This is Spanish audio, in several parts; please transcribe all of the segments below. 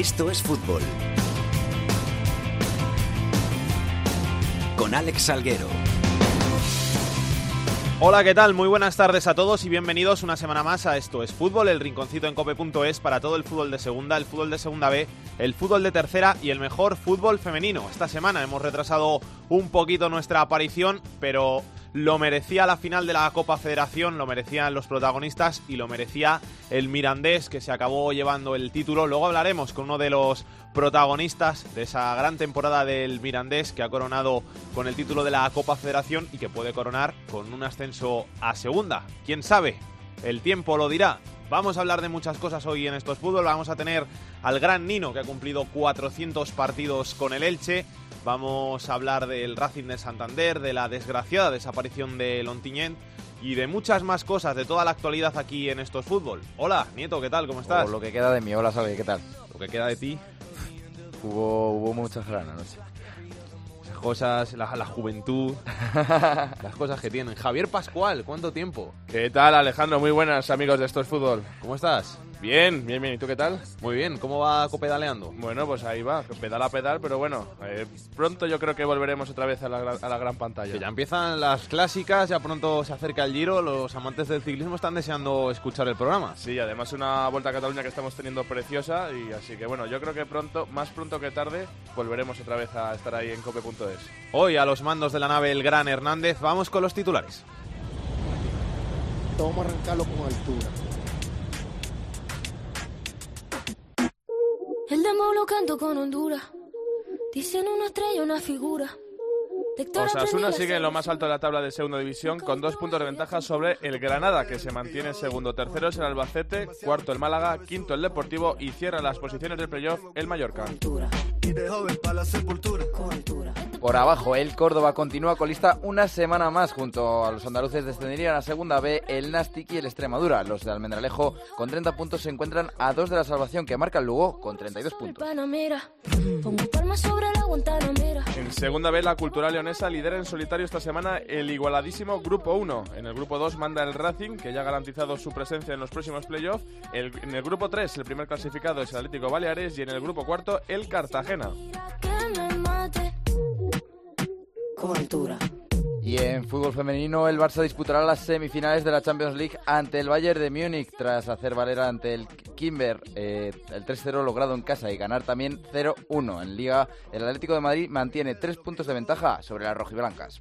Esto es fútbol. Con Alex Salguero. Hola, ¿qué tal? Muy buenas tardes a todos y bienvenidos una semana más a Esto es Fútbol, el rinconcito en cope.es para todo el fútbol de segunda, el fútbol de segunda B, el fútbol de tercera y el mejor fútbol femenino. Esta semana hemos retrasado un poquito nuestra aparición, pero lo merecía la final de la Copa Federación, lo merecían los protagonistas y lo merecía el Mirandés que se acabó llevando el título. Luego hablaremos con uno de los protagonistas de esa gran temporada del Mirandés que ha coronado con el título de la Copa Federación y que puede coronar con un ascenso a segunda. ¿Quién sabe? El tiempo lo dirá. Vamos a hablar de muchas cosas hoy en estos fútbol. Vamos a tener al gran Nino que ha cumplido 400 partidos con el Elche. Vamos a hablar del Racing de Santander, de la desgraciada desaparición de Lontiñent y de muchas más cosas, de toda la actualidad aquí en estos fútbol. Hola, Nieto, ¿qué tal? ¿Cómo estás? lo que queda de mí, hola, Sabe, ¿qué tal? Lo que queda de ti. Hubo, hubo muchas granas, no sé. Esas cosas, la, la juventud, las cosas que tienen. Javier Pascual, ¿cuánto tiempo? ¿Qué tal, Alejandro? Muy buenas, amigos de Esto es Fútbol. ¿Cómo estás? Bien, bien, bien. ¿Y tú qué tal? Muy bien, ¿cómo va copedaleando? Bueno, pues ahí va, pedal a pedal, pero bueno, eh, pronto yo creo que volveremos otra vez a la, gran- a la gran pantalla. Que ya empiezan las clásicas, ya pronto se acerca el Giro, los amantes del ciclismo están deseando escuchar el programa. Sí, además una Vuelta a Cataluña que estamos teniendo preciosa y así que bueno, yo creo que pronto, más pronto que tarde, volveremos otra vez a estar ahí en cope.es. Hoy a los mandos de la nave el gran Hernández, vamos con los titulares. Vamos a arrancarlo con altura. Lo canto con Honduras. Dicen una estrella, una figura. Osasuna sigue en lo más alto de la tabla de segunda división con dos puntos de ventaja sobre el Granada, que se mantiene segundo. Tercero es el Albacete, cuarto el Málaga, quinto el Deportivo y cierra las posiciones del playoff el Mallorca. Con altura. Por abajo, el Córdoba continúa colista una semana más. Junto a los andaluces descenderían a segunda B el Nastic y el Extremadura. Los de Almendralejo con 30 puntos se encuentran a dos de la salvación que marca el Lugo con 32 El puntos. En segunda B, la cultural leonesa lidera en solitario esta semana el igualadísimo Grupo 1. En el Grupo 2 manda el Racing, que ya ha garantizado su presencia en los próximos playoffs. En el Grupo 3, el primer clasificado es el Atlético Baleares y en el Grupo 4, el Cartagena. Y en fútbol femenino, el Barça disputará las semifinales de la Champions League ante el Bayern de Múnich tras hacer valer ante el Kimber eh, el 3-0 logrado en casa y ganar también 0-1 en Liga. El Atlético de Madrid mantiene tres puntos de ventaja sobre las rojiblancas.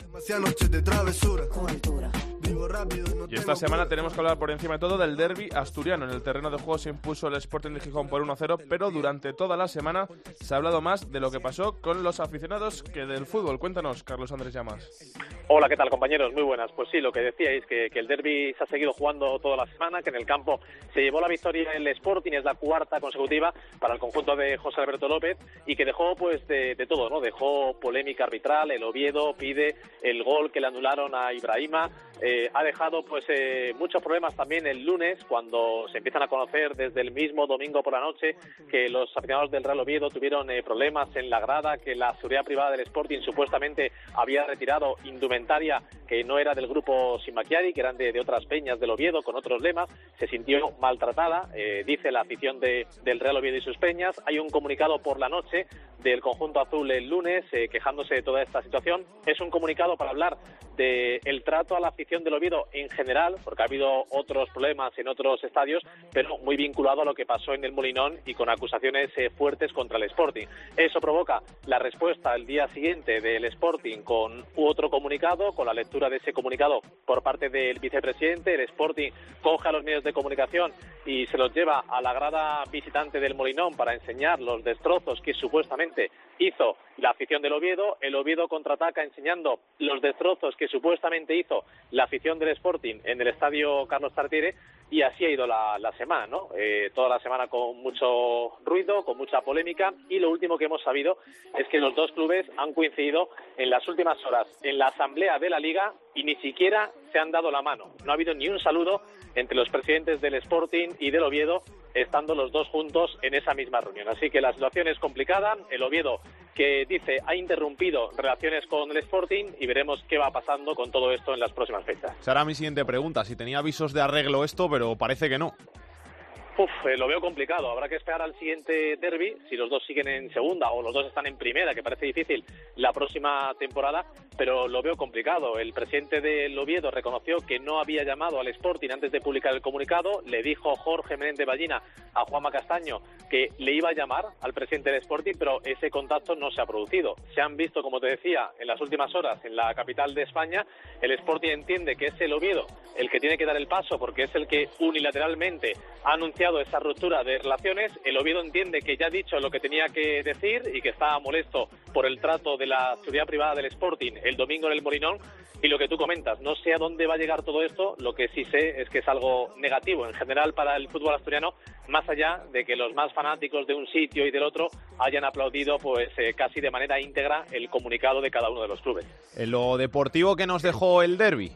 Y esta semana tenemos que hablar por encima de todo del derby asturiano. En el terreno de juego se impuso el Sporting de Gijón por 1-0, pero durante toda la semana se ha hablado más de lo que pasó con los aficionados que del fútbol. Cuéntanos, Carlos Andrés Llamas. Hola, ¿qué tal compañeros? Muy buenas. Pues sí, lo que decíais, que, que el derby se ha seguido jugando toda la semana, que en el campo se llevó la victoria el Sporting, es la cuarta consecutiva para el conjunto de José Alberto López y que dejó pues de, de todo, ¿no? Dejó polémica arbitral, el Oviedo pide el gol que le anularon a Ibrahima, eh, ha dejado pues eh, muchos problemas también el lunes cuando se empiezan a conocer desde el mismo domingo por la noche que los aficionados del Real Oviedo tuvieron eh, problemas en la grada, que la seguridad privada del Sporting supuestamente había retirado indumentaria que no era del grupo Simaquiari, que eran de, de otras peñas del Oviedo con otros lemas, se sintió maltratada, eh, dice la afición de- del Real Oviedo y sus peñas. Hay un comunicado por la noche del conjunto azul el lunes eh, quejándose de toda esta situación. Es un comunicado para hablar del el trato a la afición del Oviedo en general, porque ha habido otros problemas en otros estadios, pero muy vinculado a lo que pasó en el Molinón y con acusaciones eh, fuertes contra el Sporting. Eso provoca la respuesta al día siguiente del Sporting con otro comunicado, con la lectura de ese comunicado por parte del vicepresidente. El Sporting coge a los medios de comunicación y se los lleva a la grada visitante del Molinón para enseñar los destrozos que supuestamente hizo la afición del Oviedo. El Oviedo contraataca enseñando los destrozos que supuestamente hizo la afición del Sporting en el estadio Carlos Tartiere y así ha ido la, semana, ¿no? Eh, toda la semana con mucho ruido, con mucha polémica y lo último que hemos sabido es que los dos clubes han coincidido en las últimas horas en la asamblea de la liga y ni siquiera se han dado la mano. No ha habido ni un saludo entre los presidentes del Sporting y del Oviedo estando los dos juntos en esa misma reunión. Así que la situación es complicada. El Oviedo, que dice ha interrumpido relaciones con el Sporting y veremos qué va pasando con todo esto en las próximas fechas. Esa era mi siguiente pregunta, si tenía avisos de arreglo esto, pero parece que no. Uf, eh, lo veo complicado. Habrá que esperar al siguiente derby, si los dos siguen en segunda o los dos están en primera, que parece difícil la próxima temporada, pero lo veo complicado. El presidente del Oviedo reconoció que no había llamado al Sporting antes de publicar el comunicado. Le dijo Jorge Menéndez Ballina a Juanma Castaño que le iba a llamar al presidente del Sporting, pero ese contacto no se ha producido. Se han visto, como te decía, en las últimas horas en la capital de España. El Sporting entiende que es el Oviedo el que tiene que dar el paso porque es el que unilateralmente ha anunciado esa ruptura de relaciones. El Oviedo entiende que ya ha dicho lo que tenía que decir y que está molesto por el trato de la seguridad privada del Sporting el domingo en el Morinón. Y lo que tú comentas, no sé a dónde va a llegar todo esto, lo que sí sé es que es algo negativo en general para el fútbol asturiano, más allá de que los más fanáticos de un sitio y del otro hayan aplaudido pues eh, casi de manera íntegra el comunicado de cada uno de los clubes. En lo deportivo que nos dejó el derby.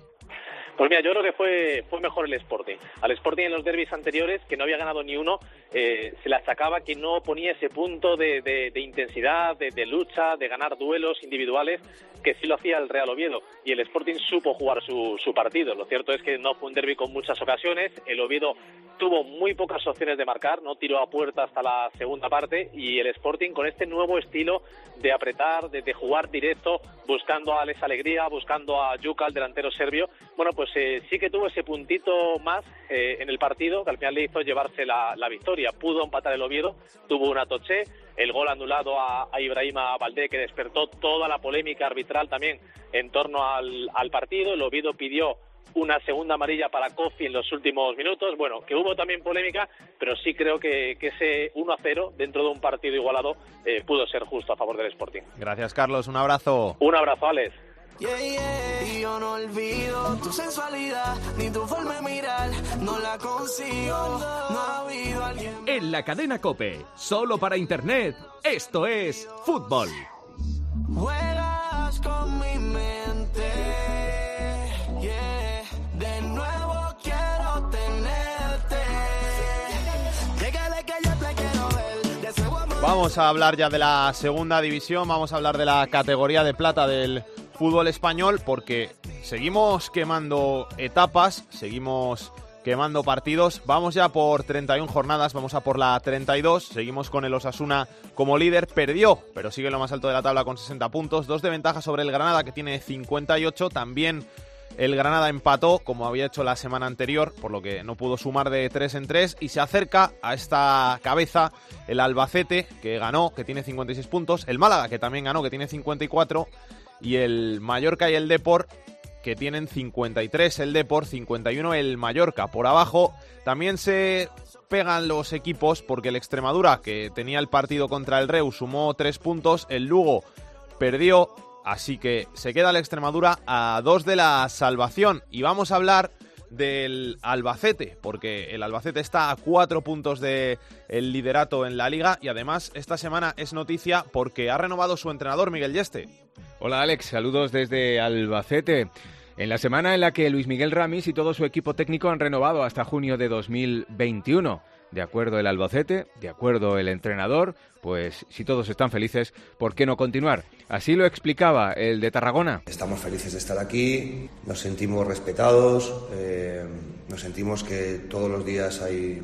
Pues mira, yo creo que fue, fue mejor el Sporting. Al Sporting en los derbis anteriores, que no había ganado ni uno, eh, se le achacaba que no ponía ese punto de, intensidad, de, lucha, de ganar duelos individuales, que sí lo hacía el Real Oviedo. Y el Sporting supo jugar su, partido. Lo cierto es que no fue un derby con muchas ocasiones. El Oviedo tuvo muy pocas opciones de marcar, no tiró a puerta hasta la segunda parte. Y el Sporting con este nuevo estilo de apretar, de, jugar directo, buscando a Alex Alegría, buscando a Yuka, el delantero serbio, bueno, pues eh, sí que tuvo ese puntito más eh, en el partido que al final le hizo llevarse la, la, victoria. Pudo empatar el Oviedo, tuvo una toché, el gol anulado a, a Ibrahima Valdé que despertó toda la polémica arbitral también en torno al, al partido. El Oviedo pidió una segunda amarilla para Kofi en los últimos minutos. Bueno, que hubo también polémica, pero sí creo que, que ese 1 a 0 dentro de un partido igualado eh, pudo ser justo a favor del Sporting. Gracias, Carlos. Un abrazo. Un abrazo, Alex. Yeah, yeah. Y yo no olvido tu sensualidad, ni tu forma de mirar, no la consigo, no ha habido alguien. En la cadena Cope, solo para internet, esto es fútbol. Juegas con mi mente, yeah. De nuevo quiero tenerte. Llegale que yo te quiero ver, de ese amor. Vamos a hablar ya de la segunda división, vamos a hablar de la categoría de plata del fútbol español porque seguimos quemando etapas, seguimos quemando partidos. Vamos ya por 31 jornadas, vamos a por la 32. Seguimos con el Osasuna como líder. Perdió, pero sigue lo más alto de la tabla con 60 puntos. Dos de ventaja sobre el Granada que tiene 58. También el Granada empató como había hecho la semana anterior, por lo que no pudo sumar de 3 en 3 y se acerca a esta cabeza el Albacete que ganó, que tiene 56 puntos. El Málaga que también ganó, que tiene 54 y el Mallorca y el Deport que tienen 53 el Deport, 51 el Mallorca. Por abajo también se pegan los equipos porque el Extremadura, que tenía el partido contra el Reus, sumó 3 puntos, el Lugo perdió, así que se queda el Extremadura a 2 de la salvación. Y vamos a hablar del Albacete, porque el Albacete está a 4 puntos del el liderato en la liga y además esta semana es noticia porque ha renovado su entrenador Miguel Yeste. Hola Alex, saludos desde Albacete. En la semana en la que Luis Miguel Ramis y todo su equipo técnico han renovado hasta junio de 2021. De acuerdo el Albacete, de acuerdo el entrenador, pues si todos están felices, ¿por qué no continuar? Así lo explicaba el de Tarragona. Estamos felices de estar aquí, nos sentimos respetados, eh, nos sentimos que todos los días hay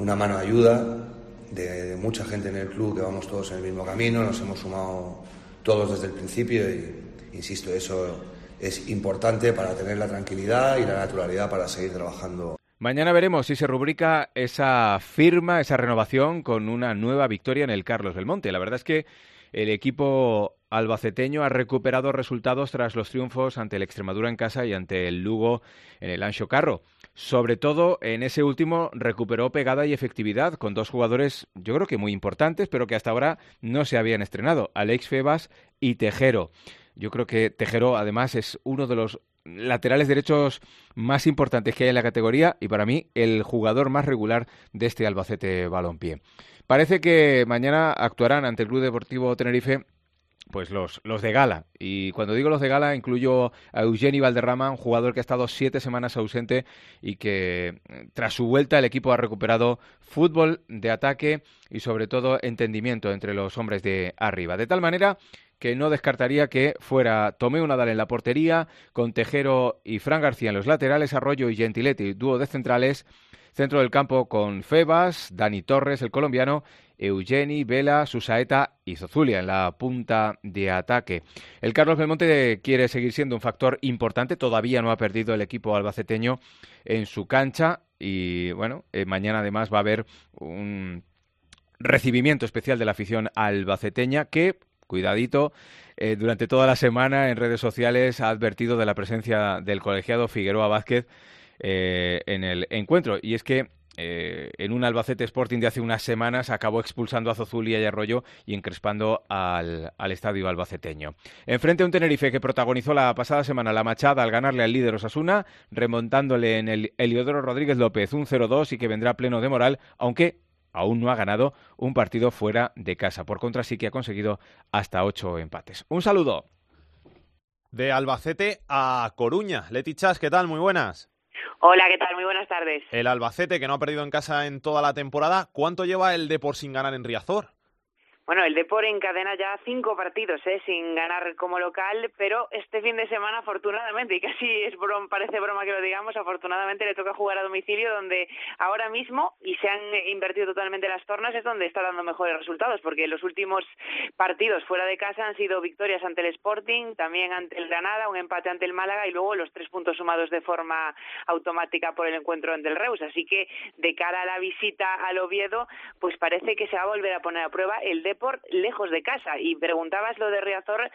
una mano de ayuda de, de mucha gente en el club, que vamos todos en el mismo camino, nos hemos sumado todos desde el principio y, insisto, eso es importante para tener la tranquilidad y la naturalidad para seguir trabajando. Mañana veremos si se rubrica esa firma, esa renovación con una nueva victoria en el Carlos Belmonte. La verdad es que el equipo albaceteño ha recuperado resultados tras los triunfos ante el Extremadura en casa y ante el Lugo en el Ancho Carro. Sobre todo en ese último recuperó pegada y efectividad con dos jugadores yo creo que muy importantes, pero que hasta ahora no se habían estrenado, Alex Febas y Tejero. Yo creo que Tejero además es uno de los laterales derechos más importantes que hay en la categoría y para mí el jugador más regular de este Albacete Balompié. Parece que mañana actuarán ante el Club Deportivo Tenerife pues los, los de gala. Y cuando digo los de gala, incluyo a Eugenio Valderrama, un jugador que ha estado siete semanas ausente y que tras su vuelta el equipo ha recuperado fútbol de ataque y sobre todo entendimiento entre los hombres de arriba. De tal manera que no descartaría que fuera Tomeu Nadal en la portería, con Tejero y Fran García en los laterales, Arroyo y Gentiletti, dúo de centrales, Centro del campo con Febas, Dani Torres, el colombiano, Eugeni, Vela, Susaeta y Zozulia en la punta de ataque. El Carlos Belmonte quiere seguir siendo un factor importante, todavía no ha perdido el equipo albaceteño en su cancha y bueno, eh, mañana además va a haber un recibimiento especial de la afición albaceteña que, cuidadito, eh, durante toda la semana en redes sociales ha advertido de la presencia del colegiado Figueroa Vázquez eh, en el encuentro. Y es que eh, en un Albacete Sporting de hace unas semanas acabó expulsando a Zozulia y Arroyo y encrespando al, estadio albaceteño. Enfrente a un Tenerife que protagonizó la pasada semana la machada al ganarle al líder Osasuna, remontándole en el Eliodoro Rodríguez López un 0-2 y que vendrá pleno de moral, aunque aún no ha ganado un partido fuera de casa. Por contra, sí que ha conseguido hasta ocho empates. Un saludo. De Albacete a Coruña. Leti Chas, ¿qué tal? Muy buenas. Hola, ¿qué tal? Muy buenas tardes. El Albacete, que no ha perdido en casa en toda la temporada, ¿cuánto lleva el de por sin ganar en Riazor? Bueno, el Depor encadena ya cinco partidos ¿eh? sin ganar como local, pero este fin de semana, afortunadamente, y casi es parece broma que lo digamos, afortunadamente le toca jugar a domicilio, donde ahora mismo, y se han invertido totalmente las tornas, es donde está dando mejores resultados, porque los últimos partidos fuera de casa han sido victorias ante el Sporting, también ante el Granada, un empate ante el Málaga y luego los tres puntos sumados de forma automática por el encuentro ante el Reus. Así que de cara a la visita al Oviedo, pues parece que se va a volver a poner a prueba el Depor lejos de casa. Y preguntabas lo de Riazor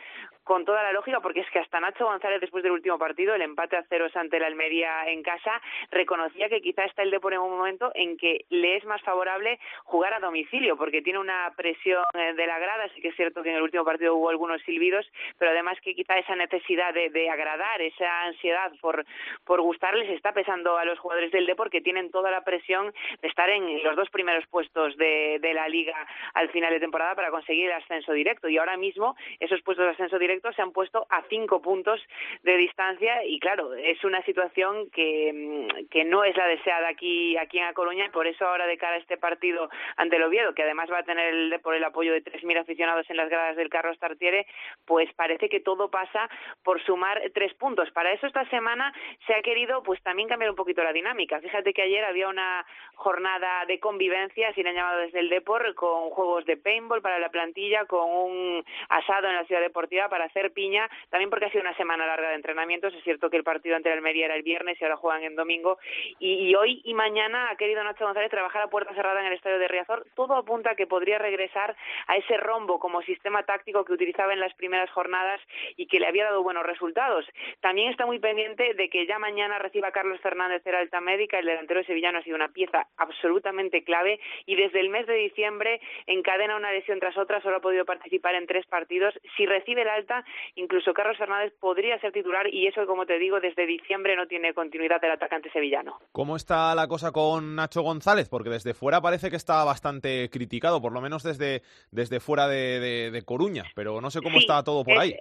con toda la lógica, porque es que hasta Nacho González, después del último partido, el empate a ceros ante la Almería en casa, reconocía que quizá está el Depor en un momento en que le es más favorable jugar a domicilio, porque tiene una presión eh, de la grada. Sí que es cierto que en el último partido hubo algunos silbidos, pero además que quizá esa necesidad de, agradar, esa ansiedad por, por gustarles, está pesando a los jugadores del Depor, que tienen toda la presión de estar en los dos primeros puestos de, de la liga al final de temporada para conseguir el ascenso directo. Y ahora mismo esos puestos de ascenso directo se han puesto a cinco puntos de distancia y claro, es una situación que, mm, que no es la deseada aquí, aquí en A Coruña y por eso ahora de cara a este partido ante el Oviedo, que además va a tener el, por el apoyo de 3.000 aficionados en las gradas del Carlos Tartiere, pues parece que todo pasa por sumar tres puntos. Para eso esta semana se ha querido pues también cambiar un poquito la dinámica. Fíjate que ayer había una jornada de convivencia, así le han llamado desde el Depor, con juegos de paintball para la plantilla, con un asado en la ciudad deportiva para hacer piña, también porque ha sido una semana larga de entrenamientos. Es cierto que el partido ante el Almería era el viernes y ahora juegan en domingo. Y, hoy y mañana ha querido Nacho González trabajar a puerta cerrada en el estadio de Riazor. Todo apunta a que podría regresar a ese rombo como sistema táctico que utilizaba en las primeras jornadas y que le había dado buenos resultados. También está muy pendiente de que ya mañana reciba Carlos Fernández de alta médica. El delantero sevillano ha sido una pieza absolutamente clave y desde el mes de diciembre encadena una lesión tras otra, solo ha podido participar en tres partidos. Si recibe el alta, incluso Carlos Fernández podría ser titular y eso, como te digo, desde diciembre no tiene continuidad el atacante sevillano. ¿Cómo está la cosa con Nacho González? Porque desde fuera parece que está bastante criticado, por lo menos desde, desde fuera de, Coruña, pero no sé cómo está todo por ahí.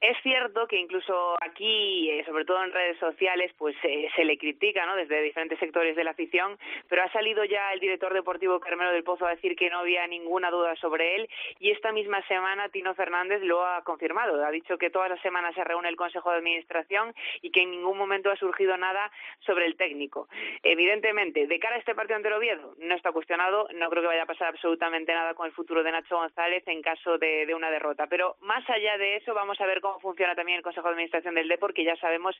Es cierto que incluso aquí, eh, sobre todo en redes sociales, pues eh, se le critica, ¿no? Desde diferentes sectores de la afición, pero ha salido ya el director deportivo Carmelo del Pozo a decir que no había ninguna duda sobre él y esta misma semana Tino Fernández lo ha confirmado. Ha dicho que todas las semanas se reúne el Consejo de Administración y que en ningún momento ha surgido nada sobre el técnico. Evidentemente, de cara a este partido ante el no está cuestionado, no creo que vaya a pasar absolutamente nada con el futuro de Nacho González en caso de, de una derrota. Pero más allá de eso, vamos a ver cómo funciona también el Consejo de Administración del Depor, que ya sabemos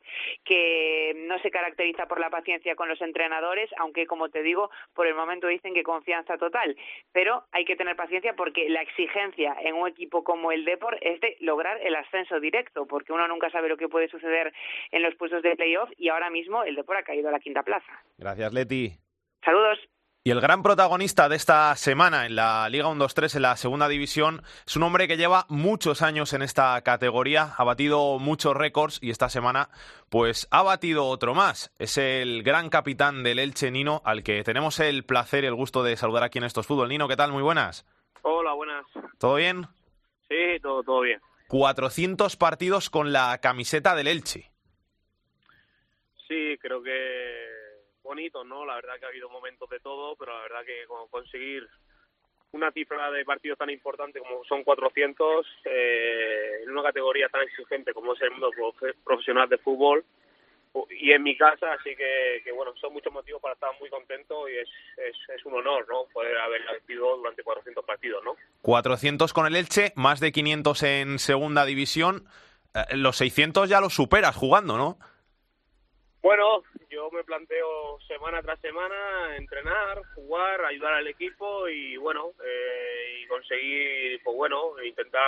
que no se caracteriza por la paciencia con los entrenadores, aunque, como te digo, por el momento dicen que confianza total. Pero hay que tener paciencia porque la exigencia en un equipo como el Depor es de lograr el ascenso directo, porque uno nunca sabe lo que puede suceder en los puestos de playoff y ahora mismo el Depor ha caído a la quinta plaza. Gracias, Leti. Saludos. Y el gran protagonista de esta semana en la Liga 1-2-3, en la segunda división, es un hombre que lleva muchos años en esta categoría, ha batido muchos récords y esta semana pues ha batido otro más. Es el gran capitán del Elche, Nino, al que tenemos el placer y el gusto de saludar aquí en Estos Fútbol. Nino, ¿qué tal? Muy buenas. Hola, buenas. ¿Todo bien? Sí, todo, todo bien. 400 partidos con la camiseta del Elche. Sí, creo que bonito, ¿no? La verdad que ha habido momentos de todo, pero la verdad que conseguir una cifra de partidos tan importante como son 400 eh, en una categoría tan exigente como es el mundo profesional de fútbol, y en mi casa, así que, bueno, son muchos motivos para estar muy contento y es, es, es un honor, ¿no? Poder haber vivido durante 400 partidos, ¿no? 400 con el Elche, más de 500 en segunda división. Eh, los 600 ya los superas jugando, ¿no? Bueno, yo me planteo semana tras semana entrenar, jugar, ayudar al equipo y bueno, eh, y conseguir, pues bueno, intentar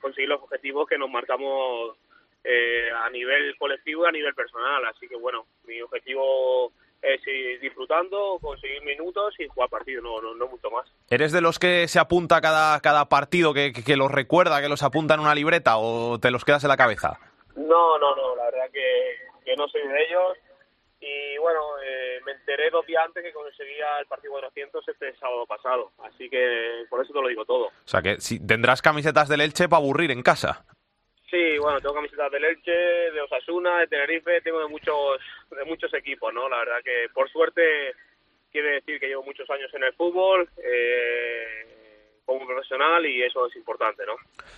conseguir los objetivos que nos marcamos eh, a nivel colectivo y a nivel personal. Así que bueno, mi objetivo es ir disfrutando, conseguir minutos y jugar partidos, no, no, no mucho más. ¿Eres de los que se apunta cada, cada partido, que, que, los recuerda, que los apunta en una libreta o te los quedas en la cabeza? No, no, no, la verdad que, que no soy de ellos. Y bueno, eh, me enteré dos días antes que conseguía el partido 400 este sábado pasado. Así que por eso te lo digo todo. O sea que si tendrás camisetas del Elche para aburrir en casa. Sí, bueno, tengo camisetas del Elche, de Osasuna, de Tenerife, tengo de muchos, de muchos equipos, ¿no? La verdad que por suerte quiere decir que llevo muchos años en el fútbol eh, profesional y eso es importante, ¿no?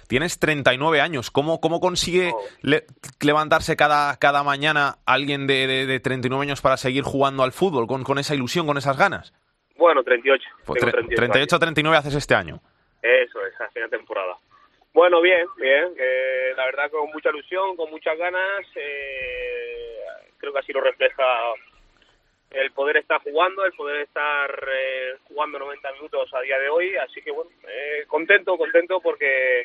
Tienes 39 años, ¿cómo, cómo consigue le levantarse cada, cada mañana alguien de, de, de, 39 años para seguir jugando al fútbol con, con esa ilusión, con esas ganas? Bueno, 38. Pues 38 39 haces este año. Eso es, hace una temporada. Bueno, bien, bien. Eh, la verdad con mucha ilusión, con muchas ganas. Eh, creo que así lo refleja el poder estar jugando, el poder estar eh, jugando 90 minutos a día de hoy. Así que bueno, eh, contento, contento porque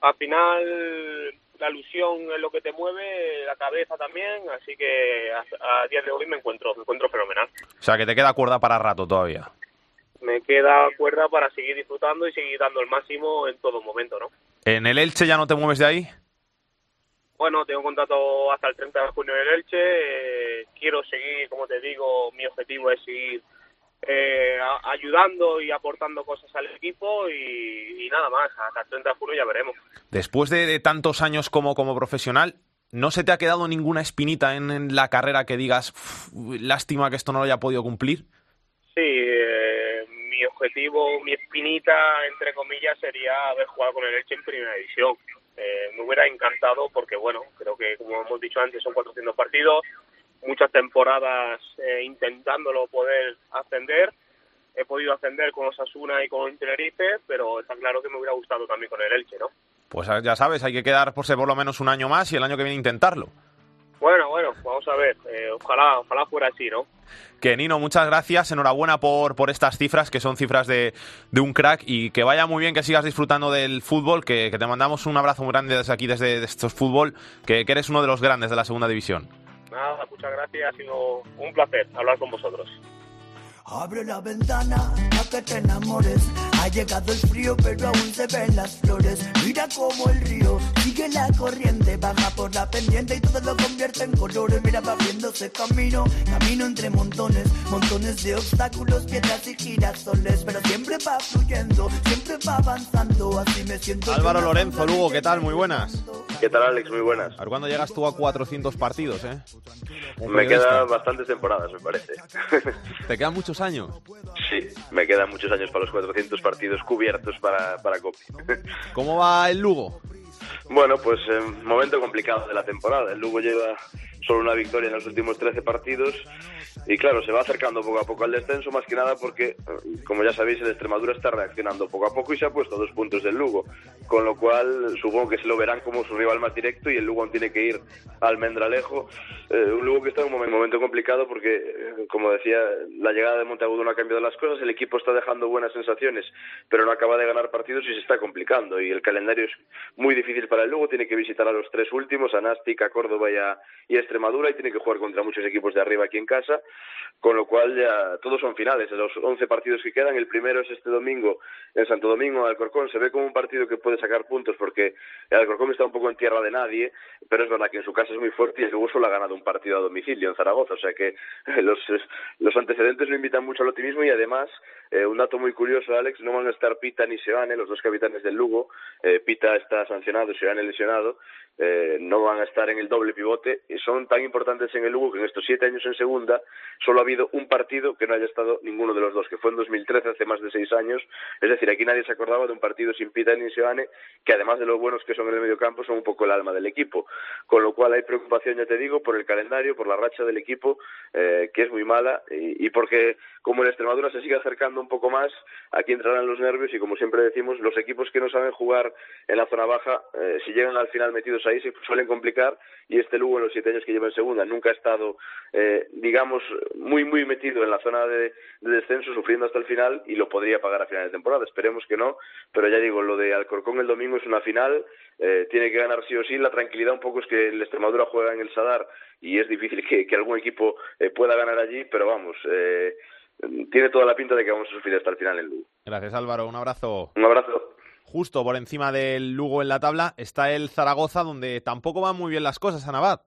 al final la ilusión es lo que te mueve, la cabeza también. Así que a, a día de hoy me encuentro, me encuentro fenomenal. O sea, que te queda cuerda para rato todavía me queda cuerda para seguir disfrutando y seguir dando el máximo en todo momento, ¿no? ¿En el Elche ya no te mueves de ahí? Bueno, tengo contrato hasta el 30 de junio en el Elche. Eh, quiero seguir, como te digo, mi objetivo es seguir eh, ayudando y aportando cosas al equipo y, y, nada más. Hasta el 30 de junio ya veremos. Después de, de tantos años como, como profesional, ¿no se te ha quedado ninguna espinita en, en la carrera que digas, lástima que esto no lo haya podido cumplir? Sí, eh, mi objetivo, mi espinita, entre comillas, sería haber jugado con el Elche en primera división. Eh, me hubiera encantado porque, bueno, creo que, como hemos dicho antes, son 400 partidos, muchas temporadas eh, intentándolo poder ascender. He podido ascender con Osasuna y con Tenerife, pero está claro que me hubiera gustado también con el Elche, ¿no? Pues ya sabes, hay que quedar por ser por lo menos un año más y el año que viene intentarlo. Bueno, bueno, vamos a ver. Eh, ojalá, ojalá fuera así, ¿no? Que Nino, muchas gracias, enhorabuena por, por estas cifras, que son cifras de, de un crack, y que vaya muy bien, que sigas disfrutando del fútbol, que, que te mandamos un abrazo muy grande desde aquí, desde estos fútbol, que, que eres uno de los grandes de la segunda división. Nada, muchas gracias, ha sido un placer hablar con vosotros. Abre la ventana para que te enamores. Ha llegado el frío, pero aún se ven las flores. Mira como el río sigue la corriente, baja por la pendiente y todo lo convierte en colores. Mira, va viéndose camino, camino entre montones, montones de obstáculos, piedras y girasoles. Pero siempre va fluyendo, siempre va avanzando. Así me siento. Álvaro Lorenzo, Lugo, ¿qué tal? Muy buenas. ¿Qué tal, Alex? Muy buenas. A ver cuándo llegas tú a 400 partidos, ¿eh? Me quedan bastantes temporadas, me parece. ¿Te quedan muchos años? Sí, me quedan muchos años para los 400 partidos cubiertos para, para Copi. ¿Cómo va el Lugo? Bueno, pues eh, momento complicado de la temporada. El Lugo lleva solo una victoria en los últimos 13 partidos. Y claro, se va acercando poco a poco al descenso, más que nada porque, como ya sabéis, el Extremadura está reaccionando poco a poco y se ha puesto a dos puntos del Lugo, con lo cual supongo que se lo verán como su rival más directo y el Lugo tiene que ir al Mendralejo. Eh, un Lugo que está en un momento complicado porque, eh, como decía, la llegada de Monteagudo no ha cambiado las cosas, el equipo está dejando buenas sensaciones, pero no acaba de ganar partidos y se está complicando. Y el calendario es muy difícil para el Lugo, tiene que visitar a los tres últimos, a Nástica, Córdoba y, a, y Extremadura y tiene que jugar contra muchos equipos de arriba aquí en casa con lo cual ya todos son finales. Los 11 partidos que quedan, el primero es este domingo en Santo Domingo, Alcorcón. Se ve como un partido que puede sacar puntos porque el Alcorcón está un poco en tierra de nadie, pero es verdad que en su casa es muy fuerte y luego solo ha ganado un partido a domicilio en Zaragoza. O sea que los, los antecedentes lo invitan mucho al optimismo y además, eh, un dato muy curioso, Alex, no van a estar Pita ni Seane, los dos capitanes del Lugo. Eh, Pita está sancionado, Seane lesionado. Eh, no van a estar en el doble pivote y son tan importantes en el Lugo que en estos siete años en segunda solo ha habido un partido que no haya estado ninguno de los dos, que fue en 2013, hace más de seis años. Es decir, aquí nadie se acordaba de un partido sin Pita ni Seoane, que además de lo buenos que son en el medio campo, son un poco el alma del equipo. Con lo cual hay preocupación, ya te digo, por el calendario, por la racha del equipo, eh, que es muy mala, y, y porque como el Extremadura se sigue acercando un poco más, aquí entrarán los nervios y como siempre decimos, los equipos que no saben jugar en la zona baja, eh, si llegan al final metidos ahí, se suelen complicar y este Lugo en los siete años que lleva en segunda nunca ha estado, eh, digamos, muy, muy metido en la zona de, de, descenso, sufriendo hasta el final y lo podría pagar a final de temporada. Esperemos que no, pero ya digo, lo de Alcorcón el domingo es una final, eh, tiene que ganar sí o sí. La tranquilidad un poco es que el Extremadura juega en el Sadar y es difícil que, que algún equipo eh, pueda ganar allí, pero vamos, eh, tiene toda la pinta de que vamos a sufrir hasta el final en Lugo. Gracias Álvaro, un abrazo. Un abrazo. Justo por encima del Lugo en la tabla está el Zaragoza, donde tampoco van muy bien las cosas, Anabad.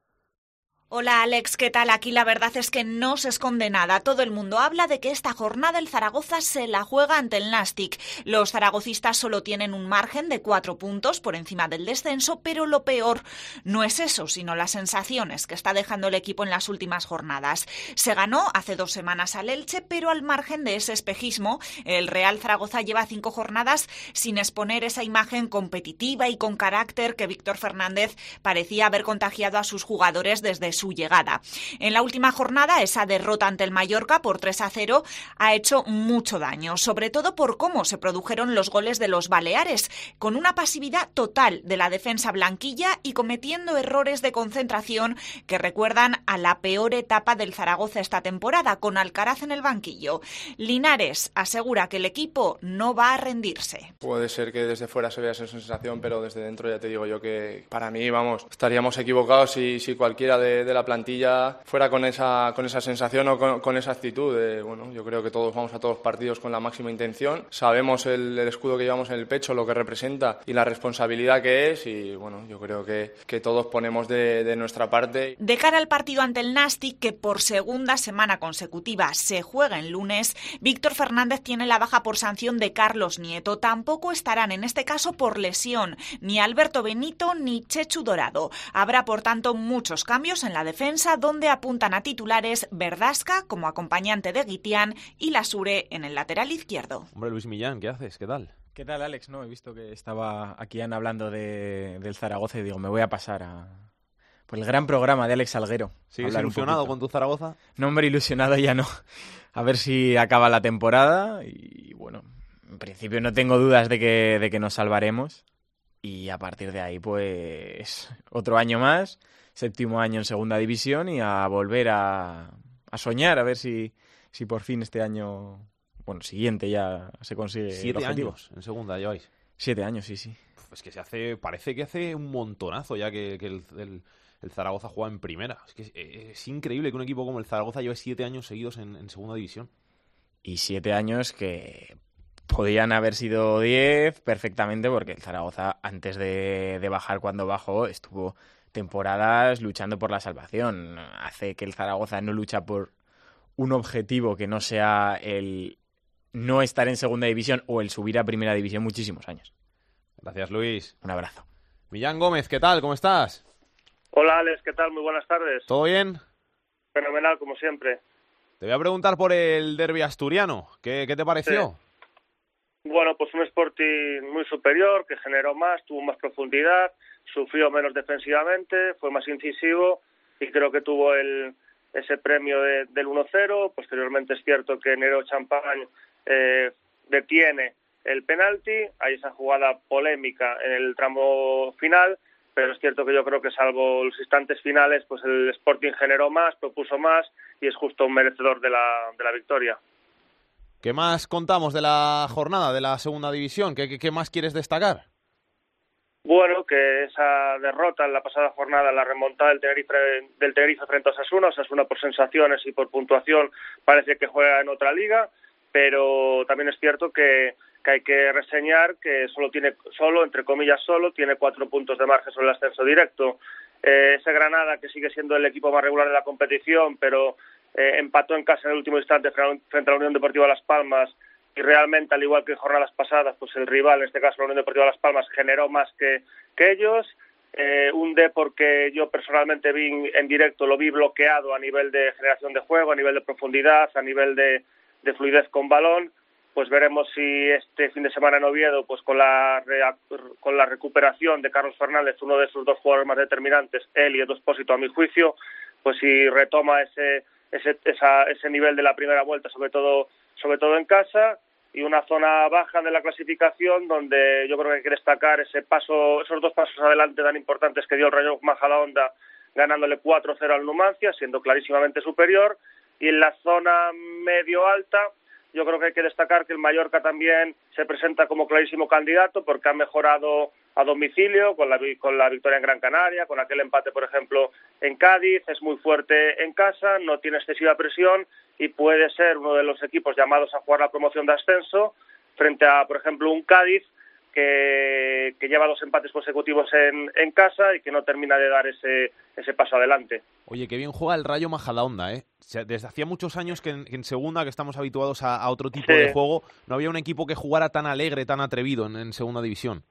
Hola Alex, ¿qué tal? Aquí la verdad es que no se esconde nada. Todo el mundo habla de que esta jornada el Zaragoza se la juega ante el Nastic. Los zaragocistas solo tienen un margen de cuatro puntos por encima del descenso, pero lo peor no es eso, sino las sensaciones que está dejando el equipo en las últimas jornadas. Se ganó hace dos semanas al Elche, pero al margen de ese espejismo, el Real Zaragoza lleva cinco jornadas sin exponer esa imagen competitiva y con carácter que Víctor Fernández parecía haber contagiado a sus jugadores desde su llegada. En la última jornada, esa derrota ante el Mallorca por 3 a 0 ha hecho mucho daño, sobre todo por cómo se produjeron los goles de los Baleares, con una pasividad total de la defensa blanquilla y cometiendo errores de concentración que recuerdan a la peor etapa del Zaragoza esta temporada, con Alcaraz en el banquillo. Linares asegura que el equipo no va a rendirse. Puede ser que desde fuera se vea esa sensación, pero desde dentro ya te digo yo que para mí, vamos, estaríamos equivocados si, si cualquiera de, de la plantilla fuera con esa, con esa sensación o con, con esa actitud. De, bueno, yo creo que todos vamos a todos los partidos con la máxima intención. Sabemos el, el, escudo que llevamos en el pecho, lo que representa y la responsabilidad que es. Y bueno, yo creo que, que todos ponemos de, de nuestra parte. De cara al partido ante el Nastic, que por segunda semana consecutiva se juega en lunes, Víctor Fernández tiene la baja por sanción de Carlos Nieto. Tampoco estarán en este caso por lesión ni Alberto Benito ni Chechu Dorado. Habrá por tanto muchos cambios en la defensa, donde apuntan a titulares Verdasca como acompañante de Guitián y Lasure en el lateral izquierdo. Hombre, Luis Millán, ¿qué haces? ¿Qué tal? ¿Qué tal, Alex? No, he visto que estaba aquí hablando de, del Zaragoza y digo, me voy a pasar a, por el gran programa de Alex Salguero. ¿Sigues ilusionado con tu Zaragoza? No, hombre, ilusionado ya no. A ver si acaba la temporada y bueno, en principio no tengo dudas de que, de que nos salvaremos y a partir de ahí pues otro año más, séptimo año en segunda división y a volver a, a soñar a ver si, si por fin este año, bueno, siguiente ya se consigue Siete el objetivo. años en segunda lleváis. Siete años, sí, sí. Es que se hace, parece que hace un montonazo ya que, que el, el, el, Zaragoza juega en primera. Es que es, es, increíble que un equipo como el Zaragoza lleve siete años seguidos en, en segunda división. Y siete años que podían haber sido diez perfectamente porque el Zaragoza antes de, de bajar cuando bajó estuvo temporadas luchando por la salvación. Hace que el Zaragoza no lucha por un objetivo que no sea el no estar en segunda división o el subir a primera división muchísimos años. Gracias, Luis. Un abrazo. Millán Gómez, ¿qué tal? ¿Cómo estás? Hola, Alex, ¿qué tal? Muy buenas tardes. ¿Todo bien? Fenomenal, como siempre. Te voy a preguntar por el derby asturiano. ¿Qué, qué te pareció? Sí. Bueno, pues un Sporting muy superior, que generó más, tuvo más profundidad, sufrió menos defensivamente, fue más incisivo y creo que tuvo el, ese premio de, del 1-0. Posteriormente es cierto que Nero Champagne eh, detiene el penalti, hay esa jugada polémica en el tramo final, pero es cierto que yo creo que salvo los instantes finales, pues el Sporting generó más, propuso más y es justo un merecedor de la, de la victoria. ¿Qué más contamos de la jornada de la segunda división? ¿Qué, más quieres destacar? Bueno, que esa derrota en la pasada jornada, la remontada del Tenerife, del Tenerife frente a Osasuna, Osasuna por sensaciones y por puntuación parece que juega en otra liga, pero también es cierto que, que hay que reseñar que solo tiene, solo, entre comillas solo, tiene cuatro puntos de margen sobre el ascenso directo. Eh, ese Granada, que sigue siendo el equipo más regular de la competición, pero eh, empató en casa en el último instante frente a la Unión Deportiva Las Palmas, y realmente, al igual que en jornadas pasadas, pues el rival, en este caso la Unión Deportiva Las Palmas, generó más que, que ellos. eh, un Depor que yo personalmente vi en directo, lo vi bloqueado a nivel de generación de juego, a nivel de profundidad, a nivel de, de fluidez con balón, pues veremos si este fin de semana en Oviedo, pues con la, con la recuperación de Carlos Fernández, uno de sus dos jugadores más determinantes, él y Edu Espósito a mi juicio, pues si retoma ese, ese, ese nivel de la primera vuelta, sobre todo, sobre todo en casa, y una zona baja de la clasificación donde yo creo que hay que destacar ese paso, esos dos pasos adelante tan importantes que dio el Rayo Majadahonda ganándole 4-0 al Numancia, siendo clarísimamente superior, y en la zona medio alta yo creo que hay que destacar que el Mallorca también se presenta como clarísimo candidato porque ha mejorado a domicilio con la, con la victoria en Gran Canaria, con aquel empate, por ejemplo, en Cádiz, es muy fuerte en casa, no tiene excesiva presión y puede ser uno de los equipos llamados a jugar la promoción de ascenso frente a, por ejemplo, un Cádiz que, que lleva dos empates consecutivos en, en, casa y que no termina de dar ese, ese paso adelante. Oye, qué bien juega el Rayo Majadahonda, ¿eh? Desde hacía muchos años que en, segunda, que estamos habituados a, a otro tipo Sí. de juego, no había un equipo que jugara tan alegre, tan atrevido en, en segunda división.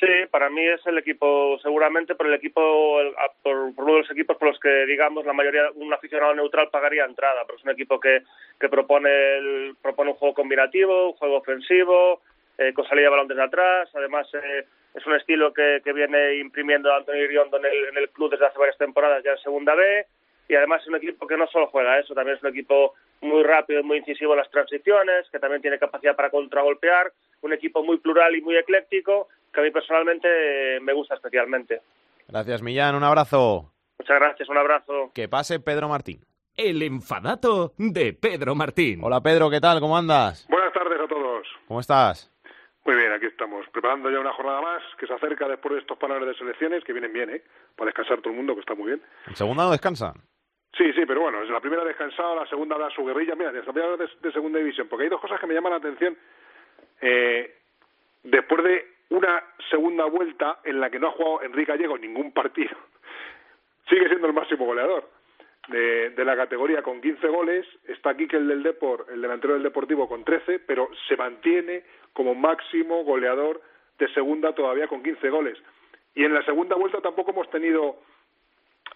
Sí, para mí es el equipo, seguramente por el equipo, el- por, por uno de los equipos por los que, digamos, la mayoría, un aficionado neutral pagaría entrada, pero es un equipo que, que propone, el- propone un juego combinativo, un juego ofensivo, eh, con salida de balón desde atrás, además eh, es un estilo que, que viene imprimiendo Antonio Iriondo en el, en el club desde hace varias temporadas ya en Segunda B, y además es un equipo que no solo juega eso, también es un equipo muy rápido y muy incisivo en las transiciones, que también tiene capacidad para contragolpear, un equipo muy plural y muy ecléctico, que a mí personalmente me gusta especialmente. Gracias, Millán. Un abrazo. Muchas gracias, un abrazo. Que pase Pedro Martín. El enfadato de Pedro Martín. Hola, Pedro. ¿Qué tal? ¿Cómo andas? Buenas tardes a todos. ¿Cómo estás? Muy bien, aquí estamos, preparando ya una jornada más que se acerca después de estos paneles de selecciones, que vienen bien, ¿eh? Para descansar todo el mundo, que está muy bien. ¿En segunda no descansan? Sí, sí, pero bueno, es la primera descansada, la segunda da su guerrilla. Mira, desde la primera de, de segunda división, porque hay dos cosas que me llaman la atención. Eh, después de una segunda vuelta en la que no ha jugado Enrique Gallego ningún partido, sigue siendo el máximo goleador de, de la categoría con 15 goles. Está aquí que el del Depor, el delantero del Deportivo con 13, pero se mantiene como máximo goleador de segunda todavía con 15 goles. Y en la segunda vuelta tampoco hemos tenido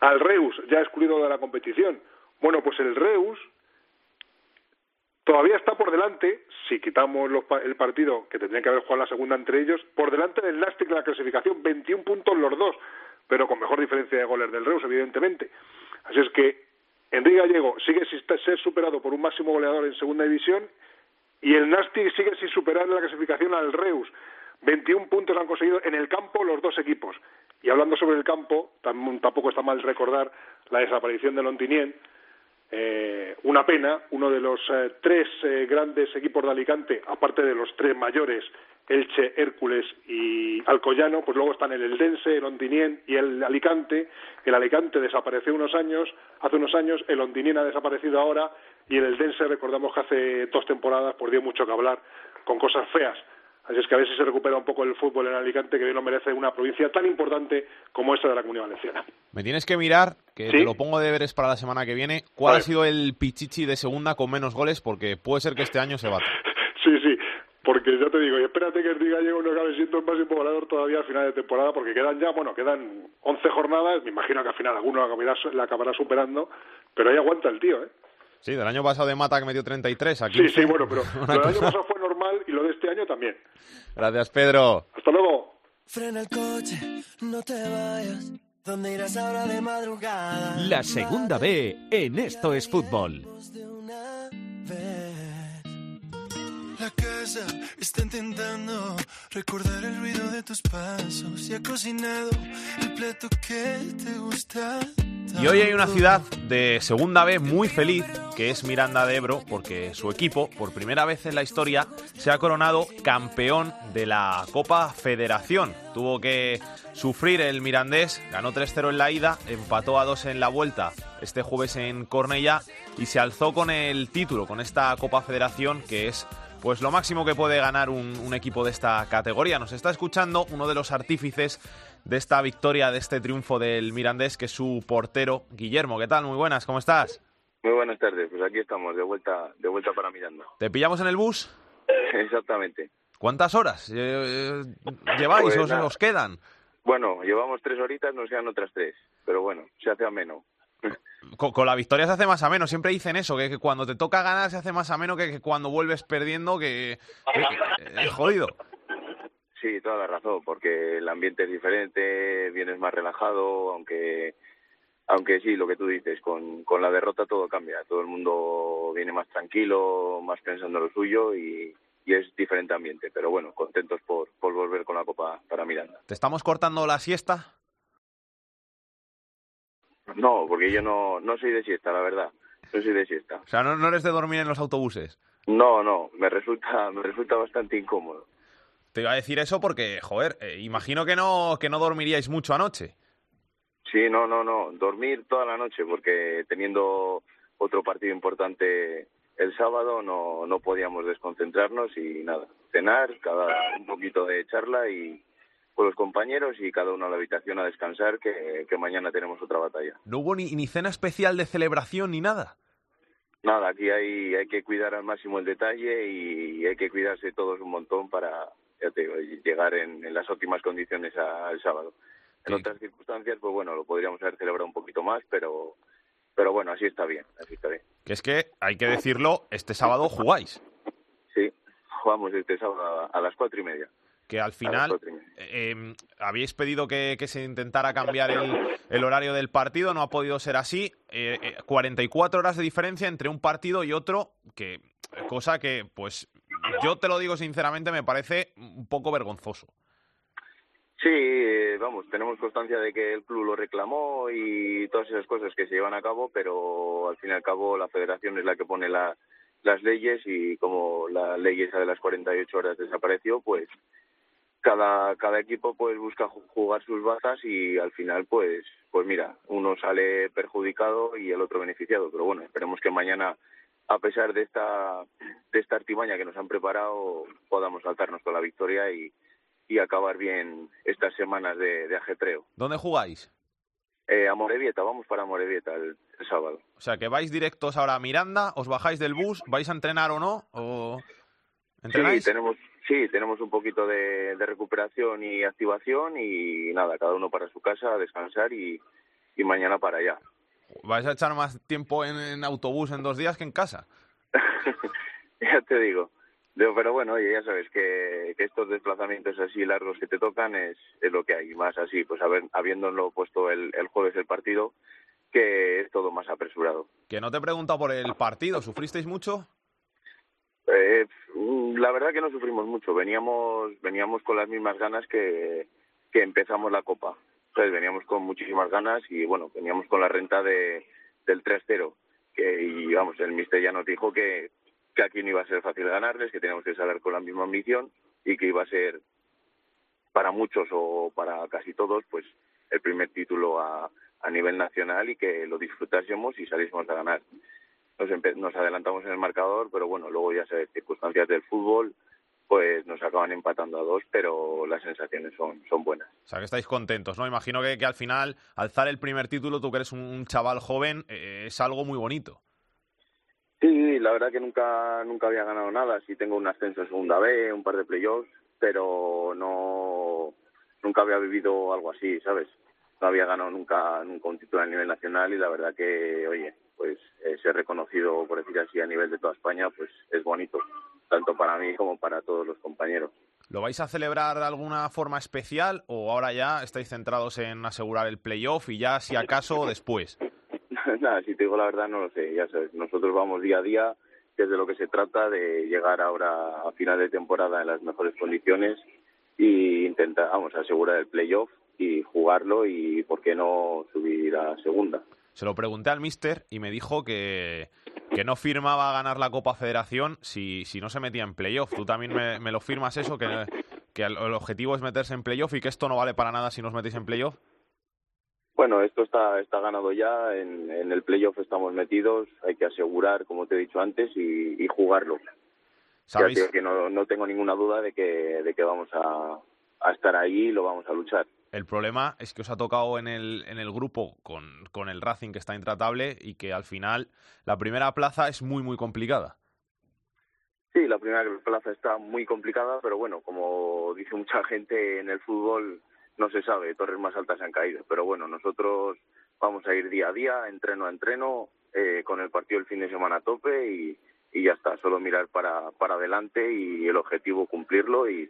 al Reus, ya excluido de la competición. Bueno, pues el Reus todavía está por delante, si quitamos los el partido que tendrían que haber jugado la segunda entre ellos, por delante del Nastic en la clasificación, 21 puntos los dos, pero con mejor diferencia de goles del Reus, evidentemente. Así es que Enrique Gallego sigue sin ser superado por un máximo goleador en segunda división y el Nastic sigue sin superar en la clasificación al Reus. 21 puntos han conseguido en el campo los dos equipos. Y hablando sobre el campo, tam- tampoco está mal recordar la desaparición de Lontinien, eh, una pena, uno de los eh, tres eh, grandes equipos de Alicante, aparte de los tres mayores, Elche, Hércules y Alcoyano, pues luego están el Eldense, el Ontinien y el Alicante. El Alicante desapareció unos años, hace unos años, el Ontinien ha desaparecido ahora y el Eldense, recordamos que hace dos temporadas pues dio mucho que hablar con cosas feas. Así es que a ver si se recupera un poco el fútbol en Alicante, que bien lo merece una provincia tan importante como esta de la Comunidad Valenciana. Me tienes que mirar, que ¿Sí? te lo pongo de deberes para la semana que viene, cuál ha sido el pichichi de segunda con menos goles, porque puede ser que este año se bata. Sí, sí, porque ya te digo, y espérate que el Enrique Gallego no acabe siendo el máximo goleador todavía al final de temporada, porque quedan ya, bueno, quedan 11 jornadas, me imagino que al final alguno la acabará, la acabará superando, pero ahí aguanta el tío, ¿eh? Sí, del año pasado de Mata que metió 33, aquí Sí, sí, bueno, pero del año pasado fue normal y lo de este año también. Gracias, Pedro. Hasta luego. Frena el coche, no te vayas. ¿Dónde irás ahora de madrugada? La segunda B en Esto es Fútbol. La casa está intentando recordar el ruido de tus pasos y ha cocinado el plato que te gusta. Y hoy hay una ciudad de segunda B muy feliz, que es Miranda de Ebro, porque su equipo, por primera vez en la historia, se ha coronado campeón de la Copa Federación. Tuvo que sufrir el mirandés, ganó 3-0 en la ida, empató a 2 en la vuelta este jueves en Cornellá y se alzó con el título, con esta Copa Federación, que es pues lo máximo que puede ganar un, un equipo de esta categoría. Nos está escuchando uno de los artífices de esta victoria, de este triunfo del Mirandés, que es su portero, Guillermo. ¿Qué tal? Muy buenas, ¿cómo estás? Muy buenas tardes, pues aquí estamos, de vuelta, de vuelta para Miranda. ¿Te pillamos en el bus? Exactamente. ¿Cuántas horas eh, eh, lleváis? Pues ¿Os, nada. os quedan? Bueno, llevamos tres horitas, nos quedan otras tres, pero bueno, se hace ameno. Con, con la victoria se hace más ameno. Siempre dicen eso, que, que cuando te toca ganar se hace más ameno que, que cuando vuelves perdiendo, que, que- es jodido. Sí, toda la razón, porque el ambiente es diferente, vienes más relajado, aunque aunque sí, lo que tú dices, con, con la derrota todo cambia, todo el mundo viene más tranquilo, más pensando en lo suyo y, y es diferente ambiente, pero bueno, contentos por, por volver con la Copa para Miranda. ¿Te estamos cortando la siesta? No, porque yo no, no soy de siesta, la verdad, no soy de siesta. O sea, no, no eres de dormir en los autobuses. No, no, me resulta, me resulta bastante incómodo. Te iba a decir eso porque, joder, eh, imagino que no, que no dormiríais mucho anoche. Sí, no, no, no, dormir toda la noche porque teniendo otro partido importante el sábado no, no podíamos desconcentrarnos y nada, cenar, cada un poquito de charla y con los compañeros y cada uno a la habitación a descansar que, que mañana tenemos otra batalla. No hubo ni, ni cena especial de celebración ni nada. Nada, aquí hay, hay que cuidar al máximo el detalle y hay que cuidarse todos un montón para ya te digo, llegar en, en las óptimas condiciones al sábado. En otras circunstancias, pues bueno, lo podríamos haber celebrado un poquito más, pero, pero bueno, así está bien, así está bien. Que es que, hay que decirlo, este sábado jugáis. Sí, jugamos este sábado a, a las cuatro y media. Que al final eh, habíais pedido que, que se intentara cambiar el, el horario del partido, no ha podido ser así. Eh, eh, 44 horas de diferencia entre un partido y otro, que cosa que, pues, yo te lo digo sinceramente, me parece un poco vergonzoso. Sí, eh, vamos, tenemos constancia de que el club lo reclamó y todas esas cosas que se llevan a cabo, pero al fin y al cabo la federación es la que pone la- las leyes y como la ley esa de las 48 horas desapareció, pues cada, cada equipo pues busca ju- jugar sus bazas y al final pues pues mira, uno sale perjudicado y el otro beneficiado, pero bueno, esperemos que mañana a pesar de esta de esta artimaña que nos han preparado podamos saltarnos con la victoria y, y acabar bien estas semanas de, de ajetreo. ¿Dónde jugáis? Eh, a Morevieta, vamos para Morevieta el, el sábado. O sea, que vais directos ahora a Miranda, os bajáis del bus, vais a entrenar o no, o Sí, entrenáis. tenemos, sí, tenemos un poquito de, de recuperación y activación y nada, cada uno para su casa a descansar y, y mañana para allá. Vais a echar más tiempo en, en autobús en dos días que en casa. ya te digo. Digo, Pero bueno, oye, ya sabes que, que estos desplazamientos así largos que te tocan es, es lo que hay. Más así, pues haber, habiéndolo puesto el, el jueves el partido, que es todo más apresurado. Que no te he preguntado por el partido, ¿sufristeis mucho? Eh, la verdad que no sufrimos mucho. Veníamos, veníamos con las mismas ganas que, que empezamos la Copa. Entonces veníamos con muchísimas ganas y bueno, veníamos con la renta de, del 3-0. Que, y vamos, el mister ya nos dijo que, que aquí no iba a ser fácil ganarles, que teníamos que salir con la misma ambición y que iba a ser para muchos o para casi todos, pues el primer título a, a nivel nacional y que lo disfrutásemos y saliésemos a ganar. Nos, nos adelantamos en el marcador, pero bueno, luego ya sabes, circunstancias del fútbol, pues nos acaban empatando a dos, pero las sensaciones son, son buenas. O sea, que estáis contentos, ¿no? Imagino que, que al final, alzar el primer título, tú que eres un, un chaval joven, eh, es algo muy bonito. Sí, la verdad que nunca nunca había ganado nada. Sí tengo un ascenso en segunda B, un par de playoffs, pero no nunca había vivido algo así, ¿sabes? No había ganado nunca nunca un título a nivel nacional y la verdad que, oye, pues eh, ser reconocido, por decir así, a nivel de toda España, pues es bonito, tanto para mí como para todos los compañeros. ¿Lo vais a celebrar de alguna forma especial o ahora ya estáis centrados en asegurar el playoff y ya, si acaso, después? Nada, si te digo la verdad, no lo sé. Ya sabes, nosotros vamos día a día, que es de lo que se trata, de llegar ahora a final de temporada en las mejores condiciones y intentar, vamos, asegurar el playoff y jugarlo y, ¿por qué no, subir a segunda? Se lo pregunté al mister y me dijo que, que no firmaba ganar la Copa Federación si, si no se metía en playoff. ¿Tú también me, me lo firmas eso? Que, que el, el objetivo es meterse en playoff y que esto no vale para nada si no os metéis en playoff. Bueno, esto está, está ganado ya, en, en el playoff estamos metidos, hay que asegurar, como te he dicho antes, y, y jugarlo. Ya ¿Sabéis? digo que no, no tengo ninguna duda de que, de que vamos a, a estar ahí y lo vamos a luchar. El problema es que os ha tocado en el, en el grupo con, con el Racing que está intratable y que al final la primera plaza es muy, muy complicada. Sí, la primera plaza está muy complicada, pero bueno, como dice mucha gente en el fútbol, no se sabe, torres más altas se han caído. Pero bueno, nosotros vamos a ir día a día, entreno a entreno, eh, con el partido el fin de semana a tope y, y ya está, solo mirar para, para adelante y el objetivo cumplirlo y,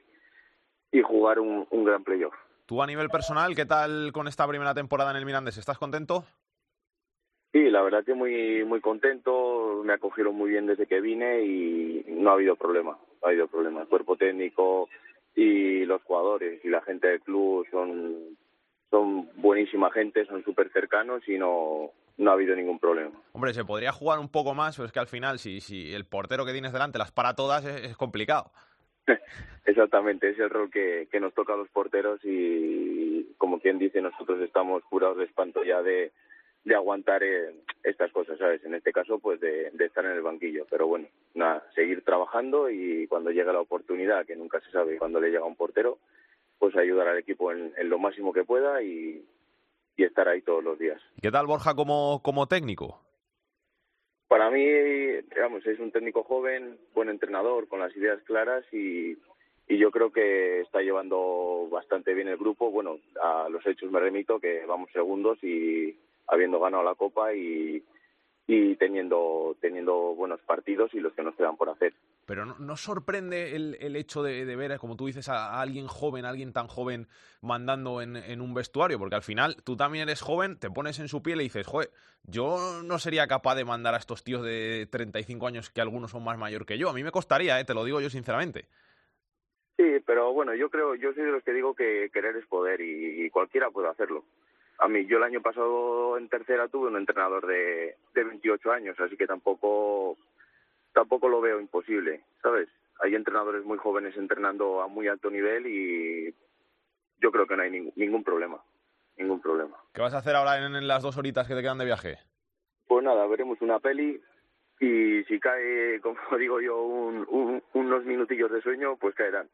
y jugar un, un gran playoff. Tú a nivel personal, ¿qué tal con esta primera temporada en el Mirandés? ¿Estás contento? Sí, la verdad que muy muy contento, me acogieron muy bien desde que vine y no ha habido problema, no ha habido problema. El cuerpo técnico y los jugadores y la gente del club son son buenísima gente, son súper cercanos y no, no ha habido ningún problema. Hombre, se podría jugar un poco más, pero es que al final, si, si el portero que tienes delante las para todas, es, es complicado. Exactamente, es el rol que, nos toca a los porteros y, como quien dice, nosotros estamos curados de espanto ya de, de aguantar eh, estas cosas, ¿sabes? En este caso, pues de, de estar en el banquillo. Pero bueno, nada, seguir trabajando y cuando llegue la oportunidad, que nunca se sabe cuándo le llega a un portero, pues ayudar al equipo en, en lo máximo que pueda y, y estar ahí todos los días. ¿Qué tal Borja como, como técnico? Para mí, digamos, es un técnico joven, buen entrenador, con las ideas claras y, y yo creo que está llevando bastante bien el grupo. Bueno, a los hechos me remito que vamos segundos y habiendo ganado la Copa y, y teniendo, teniendo buenos partidos y los que nos quedan por hacer. Pero no, no sorprende el, el hecho de, de, ver, como tú dices, a, alguien joven, a alguien tan joven mandando en, en, un vestuario, porque al final tú también eres joven, te pones en su piel y dices, joder, yo no sería capaz de mandar a estos tíos de 35 años que algunos son más mayor que yo. A mí me costaría, ¿eh? te lo digo yo sinceramente. Sí, pero bueno, yo creo, yo soy de los que digo que querer es poder y, y cualquiera puede hacerlo. A mí, yo el año pasado en tercera tuve un entrenador de, de 28 años, así que tampoco tampoco lo veo imposible, ¿sabes? Hay entrenadores muy jóvenes entrenando a muy alto nivel y yo creo que no hay ningún, ningún problema, ningún problema. ¿Qué vas a hacer ahora en, en, las dos horitas que te quedan de viaje? Pues nada, veremos una peli y si cae, como digo yo, un, un, unos minutillos de sueño, pues caerán.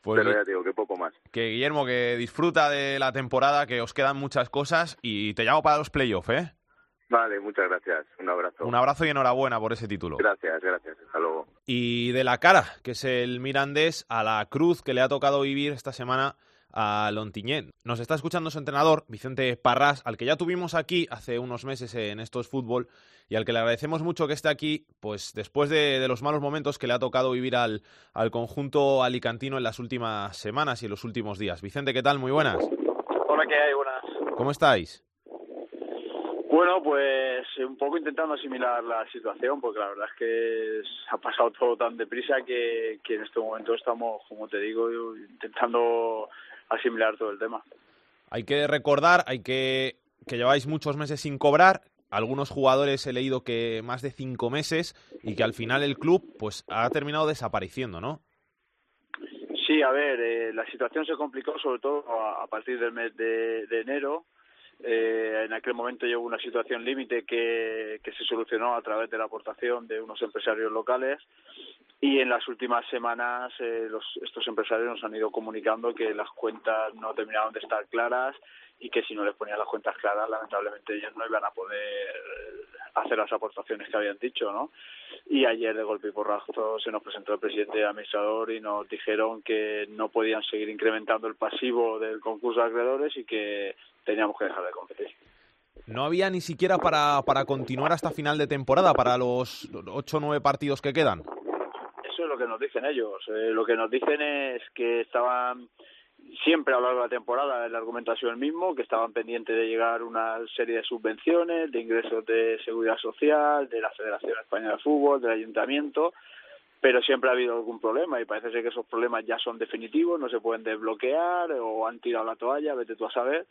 Pues Pero ya te digo que poco más. Que Guillermo, que disfruta de la temporada, que os quedan muchas cosas y te llamo para los playoffs, ¿eh? Vale, muchas gracias. Un abrazo. Un abrazo y enhorabuena por ese título. Gracias, gracias. Hasta luego. Y de la cara, que es el Mirandés, a la cruz que le ha tocado vivir esta semana a Lontiñén. Nos está escuchando su entrenador, Vicente Parras, al que ya tuvimos aquí hace unos meses en estos fútbol y al que le agradecemos mucho que esté aquí, pues después de, de los malos momentos que le ha tocado vivir al, al, conjunto alicantino en las últimas semanas y en los últimos días. Vicente, ¿qué tal? Muy buenas. Hola, ¿qué hay? Buenas. ¿Cómo estáis? Bueno, pues un poco intentando asimilar la situación, porque la verdad es que ha pasado todo tan deprisa que, que en este momento estamos, como te digo, intentando asimilar todo el tema. Hay que recordar, hay que que lleváis muchos meses sin cobrar. Algunos jugadores he leído que más de cinco meses y que al final el club pues ha terminado desapareciendo, ¿no? Sí, a ver, eh, la situación se complicó sobre todo a, a partir del mes de, de enero. Eh, en aquel momento llegó una situación límite que, que se solucionó a través de la aportación de unos empresarios locales y en las últimas semanas eh, los, estos empresarios nos han ido comunicando que las cuentas no terminaron de estar claras y que si no les ponían las cuentas claras, lamentablemente ellos no iban a poder hacer las aportaciones que habían dicho, ¿no? Y ayer de golpe y porrazo se nos presentó el presidente administrador y nos dijeron que no podían seguir incrementando el pasivo del concurso de acreedores y que teníamos que dejar de competir. No había ni siquiera para, para continuar hasta final de temporada, para los ocho o nueve partidos que quedan. Eso es lo que nos dicen ellos. Eh, lo que nos dicen es que estaban siempre a lo largo de la temporada el argumento ha sido el mismo, que estaban pendientes de llegar una serie de subvenciones, de ingresos de seguridad social, de la Federación Española de Fútbol, del Ayuntamiento, pero siempre ha habido algún problema y parece ser que esos problemas ya son definitivos, no se pueden desbloquear o han tirado la toalla, vete tú a saber,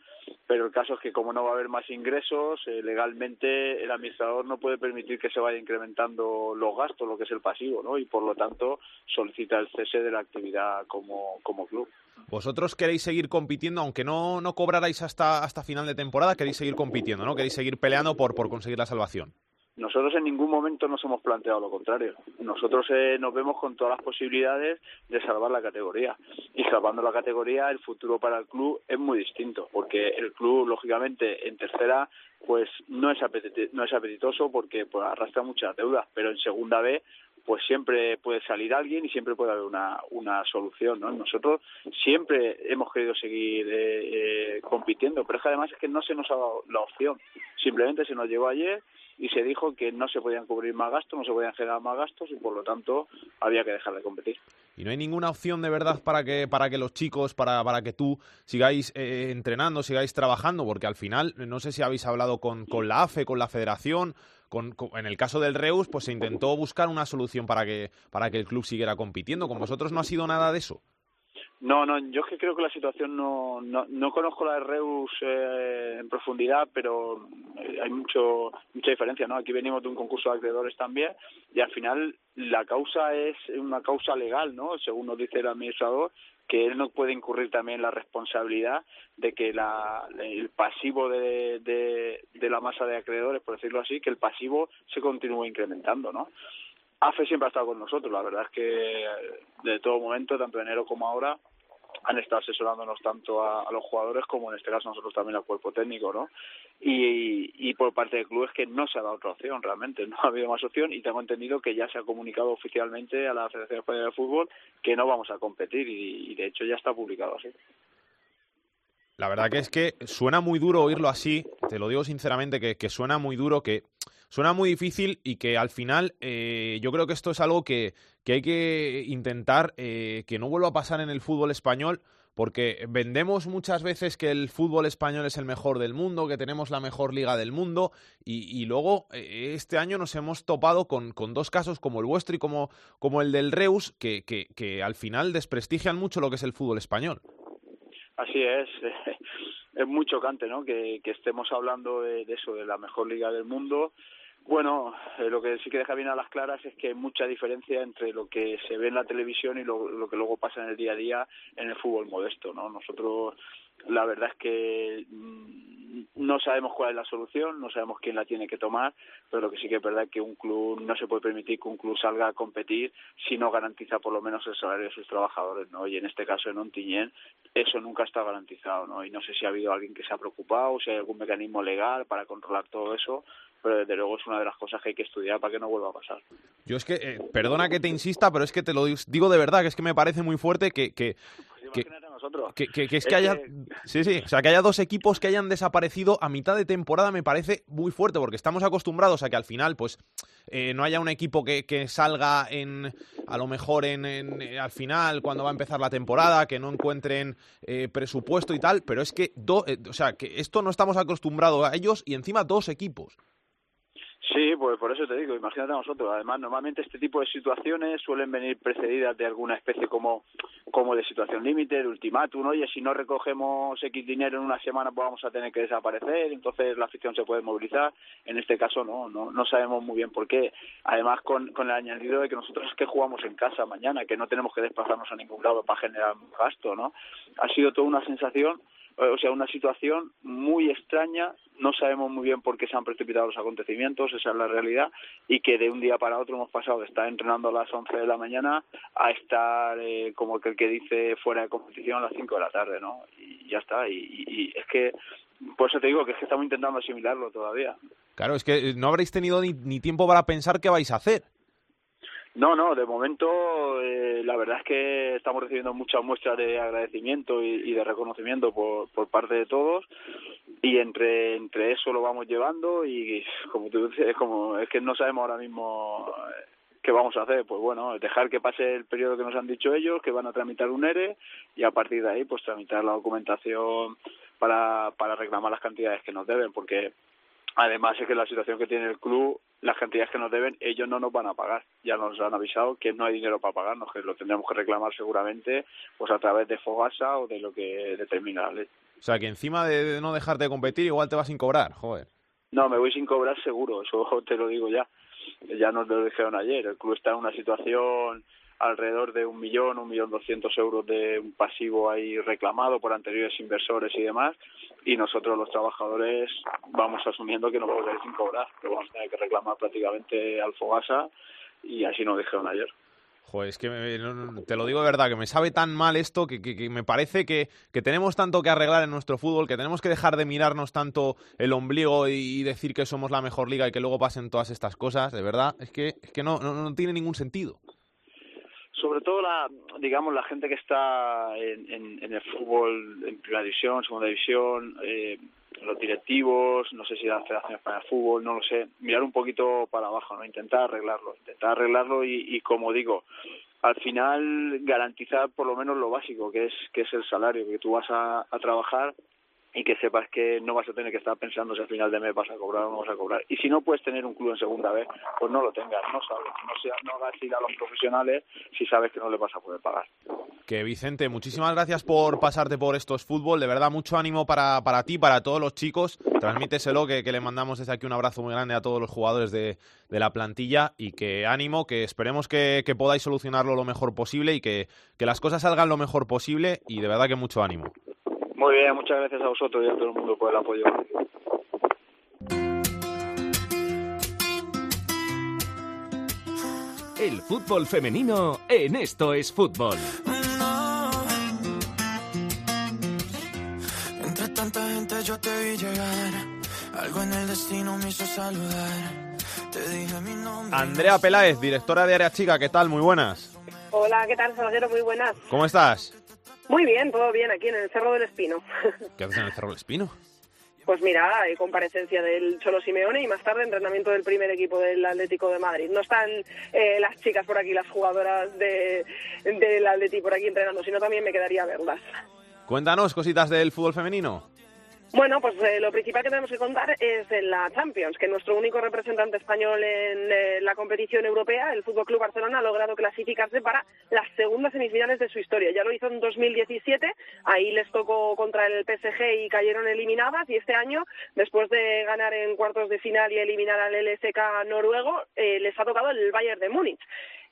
pero el caso es que como no va a haber más ingresos, eh, legalmente el administrador no puede permitir que se vaya incrementando los gastos, lo que es el pasivo, ¿no? Y por lo tanto solicita el cese de la actividad como, como club. Vosotros queréis seguir compitiendo, aunque no, no cobrarais hasta, hasta final de temporada, queréis seguir compitiendo, ¿no? Queréis seguir peleando por, por conseguir la salvación. Nosotros en ningún momento nos hemos planteado lo contrario. Nosotros eh, nos vemos con todas las posibilidades de salvar la categoría. Y salvando la categoría, el futuro para el club es muy distinto, porque el club, lógicamente, en tercera, pues no es, apetitoso, no es apetitoso porque pues, arrastra muchas deudas, pero en segunda B pues siempre puede salir alguien y siempre puede haber una, una solución, ¿no? Nosotros siempre hemos querido seguir eh, eh, compitiendo, pero es que además es que no se nos ha dado la opción. Simplemente se nos llegó ayer y se dijo que no se podían cubrir más gastos, no se podían generar más gastos y por lo tanto había que dejar de competir. Y no hay ninguna opción de verdad para que, para que los chicos, para, para que tú sigáis eh, entrenando, sigáis trabajando, porque al final, no sé si habéis hablado con, con la AFE, con la federación, con, en el caso del Reus, pues se intentó buscar una solución para que, para que el club siguiera compitiendo. ¿Con vosotros no ha sido nada de eso? No, no, yo es que creo que la situación no, no, no conozco la de Reus eh, en profundidad, pero eh, hay mucho mucha diferencia, ¿no? Aquí venimos de un concurso de acreedores también y al final la causa es una causa legal, ¿no? Según nos dice el administrador, que él no puede incurrir también la responsabilidad de que la, el pasivo de, de, de la masa de acreedores, por decirlo así, que el pasivo se continúe incrementando, ¿no? AFE siempre ha estado con nosotros, la verdad es que de todo momento, tanto enero como ahora, han estado asesorándonos tanto a, los jugadores como en este caso nosotros también al cuerpo técnico, ¿no? Y, y por parte del club es que no se ha dado otra opción realmente, no ha habido más opción y tengo entendido que ya se ha comunicado oficialmente a la Federación Española de Fútbol que no vamos a competir y, de hecho ya está publicado así. La verdad que es que suena muy duro oírlo así, te lo digo sinceramente, que, suena muy duro, que suena muy difícil y que al final eh, yo creo que esto es algo que, hay que intentar eh, que no vuelva a pasar en el fútbol español porque vendemos muchas veces que el fútbol español es el mejor del mundo, que tenemos la mejor liga del mundo, y, luego eh, este año nos hemos topado con, dos casos como el vuestro y como, el del Reus, que, al final desprestigian mucho lo que es el fútbol español. Así es, es muy chocante ¿no? que, estemos hablando de, eso, de la mejor liga del mundo, bueno, eh, lo que sí que deja bien a las claras es que hay mucha diferencia entre lo que se ve en la televisión y lo, lo, que luego pasa en el día a día en el fútbol modesto, ¿no? Nosotros, la verdad es que mm, no sabemos cuál es la solución, no sabemos quién la tiene que tomar, pero lo que sí que es verdad es que un club no se puede permitir que un club salga a competir si no garantiza por lo menos el salario de sus trabajadores, ¿no? Y en este caso en Ontiñén eso nunca está garantizado, ¿no? Y no sé si ha habido alguien que se ha preocupado, si hay algún mecanismo legal para controlar todo eso, pero desde luego es una de las cosas que hay que estudiar para que no vuelva a pasar. Yo es que, eh, perdona que te insista, pero es que te lo digo de verdad, que es que me parece muy fuerte que... que pues que, que, que, es que haya sí sí o sea que haya dos equipos que hayan desaparecido a mitad de temporada me parece muy fuerte porque estamos acostumbrados a que al final pues eh, no haya un equipo que, que salga en a lo mejor en, en, al final cuando va a empezar la temporada que no encuentren eh, presupuesto y tal pero es que do, eh, o sea que esto no estamos acostumbrados a ellos y encima dos equipos Sí, pues por eso te digo, imagínate a nosotros. Además, normalmente este tipo de situaciones suelen venir precedidas de alguna especie como, como de situación límite, de ultimátum. Oye, si no recogemos X dinero en una semana, pues vamos a tener que desaparecer. Entonces la afición se puede movilizar. En este caso, no, no, no sabemos muy bien por qué. Además, con, con el añadido de que nosotros es que jugamos en casa mañana, que no tenemos que desplazarnos a ningún lado para generar gasto, ¿no? Ha sido toda una sensación o sea, una situación muy extraña, no sabemos muy bien por qué se han precipitado los acontecimientos, esa es la realidad, y que de un día para otro hemos pasado de estar entrenando a las 11 de la mañana a estar, eh, como el que dice, fuera de competición a las 5 de la tarde, ¿no? Y ya está, y, y es que, por eso te digo que es que estamos intentando asimilarlo todavía. Claro, es que no habréis tenido ni, ni tiempo para pensar qué vais a hacer. No, no, de momento eh, la verdad es que estamos recibiendo muchas muestras de agradecimiento y, de reconocimiento por, por parte de todos y entre entre eso lo vamos llevando y como tú dices, como es que no sabemos ahora mismo eh, qué vamos a hacer, pues bueno, dejar que pase el periodo que nos han dicho ellos, que van a tramitar un ERE y a partir de ahí pues tramitar la documentación para, para reclamar las cantidades que nos deben, porque Además es que la situación que tiene el club, las cantidades que nos deben, ellos no nos van a pagar. Ya nos han avisado que no hay dinero para pagarnos, que lo tendremos que reclamar seguramente pues a través de Fogasa o de lo que determina la ley. O sea, que encima de no dejarte de competir, igual te vas sin cobrar, joder. No, me voy sin cobrar seguro, eso te lo digo ya. Ya nos lo dijeron ayer. El club está en una situación alrededor de un millón, un millón doscientos euros de un pasivo ahí reclamado por anteriores inversores y demás, y nosotros los trabajadores vamos asumiendo que no vamos a ir sin cobrar, que vamos a tener que reclamar prácticamente al Fogasa y así nos dijeron ayer. Joder, es que me- te lo digo de verdad, que me sabe tan mal esto que, que- que me parece que, que tenemos tanto que arreglar en nuestro fútbol, que tenemos que dejar de mirarnos tanto el ombligo y, y decir que somos la mejor liga y que luego pasen todas estas cosas, de verdad, es que, es que no, no, no tiene ningún sentido. Sobre todo la digamos la gente que está en, en- el fútbol en primera división segunda división eh, los directivos no sé si la Federación Española de Fútbol no lo sé mirar un poquito para abajo no intentar arreglarlo intentar arreglarlo y, y como digo al final garantizar por lo menos lo básico que es que es el salario que tú vas a trabajar y que sepas que no vas a tener que estar pensando si al final de mes vas a cobrar o no vas a cobrar. Y si no puedes tener un club en segunda vez, pues no lo tengas, no sabes, no, sea, no hagas ir a los profesionales si sabes que no le vas a poder pagar. Que Vicente, muchísimas gracias por pasarte por estos fútbol, de verdad mucho ánimo para, para ti, para todos los chicos, transmíteselo, que, le mandamos desde aquí un abrazo muy grande a todos los jugadores de, de la plantilla y que ánimo, que esperemos que, que podáis solucionarlo lo mejor posible y que, que las cosas salgan lo mejor posible y de verdad que mucho ánimo. Muy bien, muchas gracias a vosotros y a todo el mundo por el apoyo. El fútbol femenino en Esto es Fútbol. Entre tanta gente yo te vi llegar. Algo en el destino me hizo saludar. Te dije mi nombre. Andrea Peláez, directora de Área Chica, ¿qué tal? Muy buenas. Hola, ¿qué tal, Salguero? Muy buenas. ¿Cómo estás? Muy bien, todo bien aquí en el Cerro del Espino. ¿Qué haces en el Cerro del Espino? Pues mira, hay comparecencia del Cholo Simeone y más tarde entrenamiento del primer equipo del Atlético de Madrid. No están eh, las chicas por aquí, las jugadoras de, del Atlético por aquí entrenando, sino también me quedaría verlas. Cuéntanos cositas del fútbol femenino. Bueno, pues eh, lo principal que tenemos que contar es en la Champions, que nuestro único representante español en eh, la competición europea, el Fútbol Club Barcelona, ha logrado clasificarse para las segundas semifinales de su historia. Ya lo hizo en 2017, ahí les tocó contra el PSG y cayeron eliminadas, y este año, después de ganar en cuartos de final y eliminar al LSK noruego, eh, les ha tocado el Bayern de Múnich.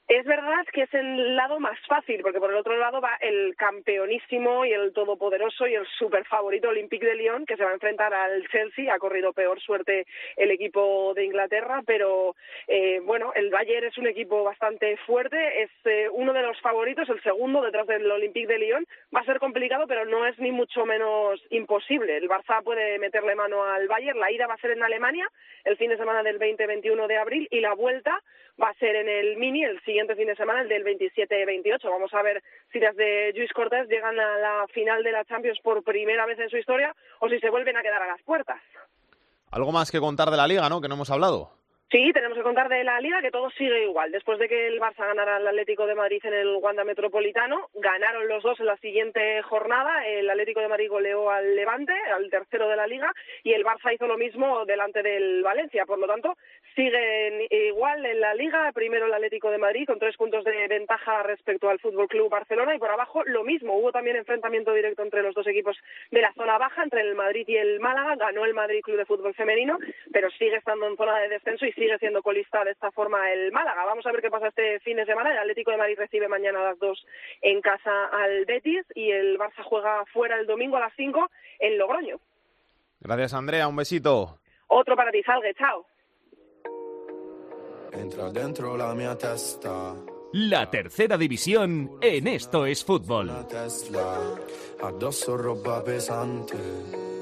Es verdad que es el lado más fácil, porque por el otro lado va el campeonísimo y el todopoderoso y el super favorito Olympique de Lyon, que se va a enfrentar al Chelsea. Ha corrido peor suerte el equipo de Inglaterra, pero eh, bueno, el Bayern es un equipo bastante fuerte, es eh, uno de los favoritos, el segundo detrás del Olympique de Lyon. Va a ser complicado, pero no es ni mucho menos imposible. El Barça puede meterle mano al Bayern. La ida va a ser en Alemania el fin de semana del 20-21 de abril y la vuelta va a ser en el Mini el siguiente fin de semana, el del 27-28. Vamos a ver si las de Luis Cortés llegan a la final de la Champions por primera vez en su historia o si se vuelven a quedar a las puertas. Algo más que contar de la liga, ¿no? Que no hemos hablado. Sí, tenemos que contar de la liga que todo sigue igual. Después de que el Barça ganara al Atlético de Madrid en el Wanda Metropolitano, ganaron los dos en la siguiente jornada. El Atlético de Madrid goleó al Levante, al tercero de la liga, y el Barça hizo lo mismo delante del Valencia. Por lo tanto, siguen igual en la liga. Primero el Atlético de Madrid con tres puntos de ventaja respecto al Fútbol Club Barcelona y por abajo lo mismo. Hubo también enfrentamiento directo entre los dos equipos de la zona baja, entre el Madrid y el Málaga. Ganó el Madrid Club de Fútbol Femenino, pero sigue estando en zona de descenso y sigue siendo colista de esta forma el Málaga. Vamos a ver qué pasa este fin de semana. El Atlético de Madrid recibe mañana a las 2 en casa al Betis y el Barça juega fuera el domingo a las 5 en Logroño. Gracias, Andrea. Un besito. Otro para ti, Salgue. Chao. Entra dentro la mia testa. La tercera división en Esto es Fútbol. Tesla, addosso roba pesante.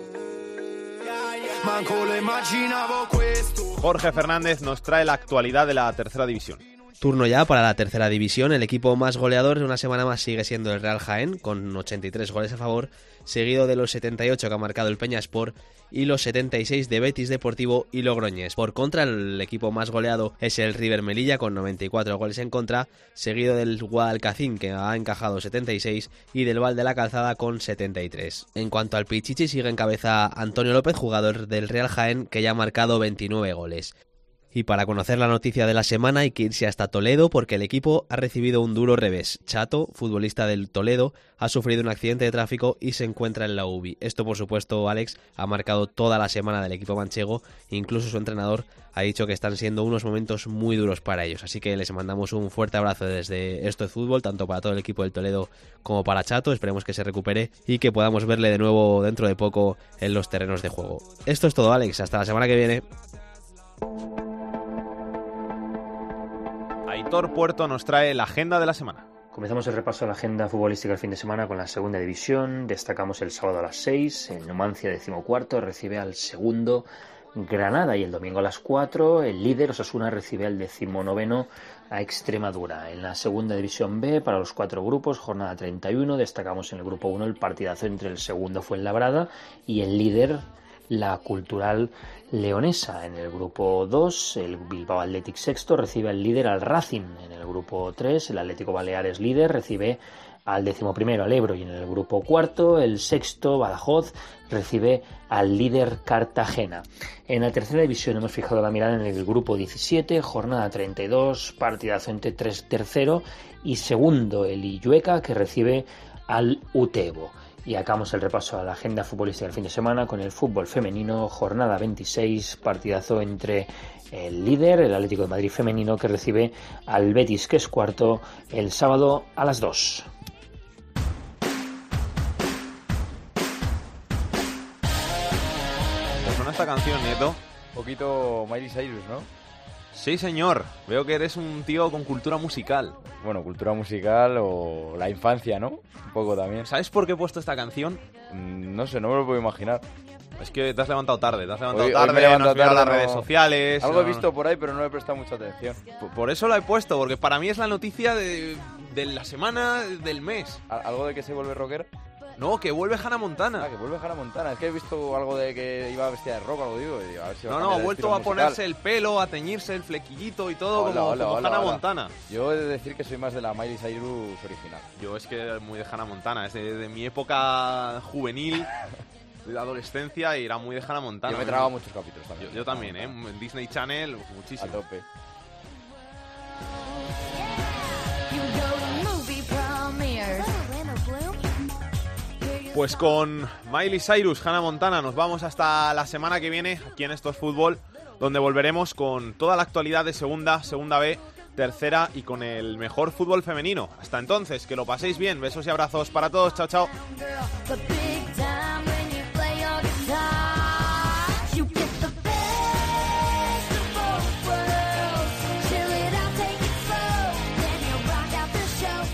Jorge Fernández nos trae la actualidad de la tercera división. Turno ya para la tercera división. El equipo más goleador de una semana más sigue siendo el Real Jaén, con 83 goles a favor, seguido de los 78 que ha marcado el Peñaspor y los 76 de Betis Deportivo y Logroñés. Por contra, el equipo más goleado es el River Melilla, con 94 goles en contra, seguido del Guadalcacín, que ha encajado 76, y del Val de la Calzada, con 73. En cuanto al Pichichi, sigue en cabeza Antonio López, jugador del Real Jaén, que ya ha marcado 29 goles. Y para conocer la noticia de la semana hay que irse hasta Toledo porque el equipo ha recibido un duro revés. Chato, futbolista del Toledo, ha sufrido un accidente de tráfico y se encuentra en la UBI. Esto, por supuesto, Alex, ha marcado toda la semana del equipo manchego. Incluso su entrenador ha dicho que están siendo unos momentos muy duros para ellos. Así que les mandamos un fuerte abrazo desde esto de fútbol, tanto para todo el equipo del Toledo como para Chato. Esperemos que se recupere y que podamos verle de nuevo dentro de poco en los terrenos de juego. Esto es todo, Alex. Hasta la semana que viene. Aitor Puerto nos trae la agenda de la semana. Comenzamos el repaso a la agenda futbolística del fin de semana con la segunda división. Destacamos el sábado a las 6, el Numancia decimocuarto recibe al segundo Granada y el domingo a las 4 el líder Osasuna recibe al decimonoveno a Extremadura. En la segunda división B, para los cuatro grupos, jornada 31, destacamos en el grupo 1 el partidazo entre el segundo Fuenlabrada y el líder la Cultural Leonesa. En el grupo 2, el Bilbao Athletic sexto recibe al líder al Racing. En el grupo 3, el Atlético Baleares líder recibe al décimo primero al Ebro y en el grupo cuarto el sexto Badajoz recibe al líder Cartagena. En la tercera división hemos fijado la mirada en el grupo 17, jornada 32, partidazo entre 3 tercero y segundo el Illueca que recibe al Utebo. Y acabamos el repaso a la agenda futbolística del fin de semana con el fútbol femenino, jornada 26, partidazo entre el líder, el Atlético de Madrid femenino, que recibe al Betis, que es cuarto, el sábado a las 2. ¿Te suena esta canción, Nieto? Un poquito Miley Cyrus, ¿no? Sí, señor. Veo que eres un tío con cultura musical. Bueno, cultura musical o la infancia, ¿no? Un poco también. ¿Sabes por qué he puesto esta canción? Mm, No sé, no me lo puedo imaginar. Es que te has levantado tarde, te has levantado Hoy- hoy tarde, me he levantado no has mirado tarde, las no- redes sociales. Algo he no- visto por ahí, pero no le he prestado mucha atención. Por- Por eso la he puesto, porque para mí es la noticia de, de la semana del mes. ¿Algo de que se vuelve rocker? No, que vuelve Hannah Montana. Ah, que vuelve Hannah Montana. Es que he visto algo de que iba vestida de rock o algo, digo. y a ver si No, a no, ha el vuelto a musical. ponerse el pelo, a teñirse el flequillito y todo Hola, como, hola, como hola, Hannah. Montana. Yo he de decir que soy más de la Miley Cyrus original. Yo es que muy de Hannah Montana, es de, de mi época juvenil, de la adolescencia, y era muy de Hannah Montana. Yo me tragaba muchos capítulos también. Yo, yo también, ¿eh? Disney Channel, muchísimo. A tope. Pues con Miley Cyrus, Hannah Montana, nos vamos hasta la semana que viene aquí en Esto es Fútbol, donde volveremos con toda la actualidad de segunda, segunda B, tercera y con el mejor fútbol femenino. Hasta entonces, que lo paséis bien. Besos y abrazos para todos. Chao, chao.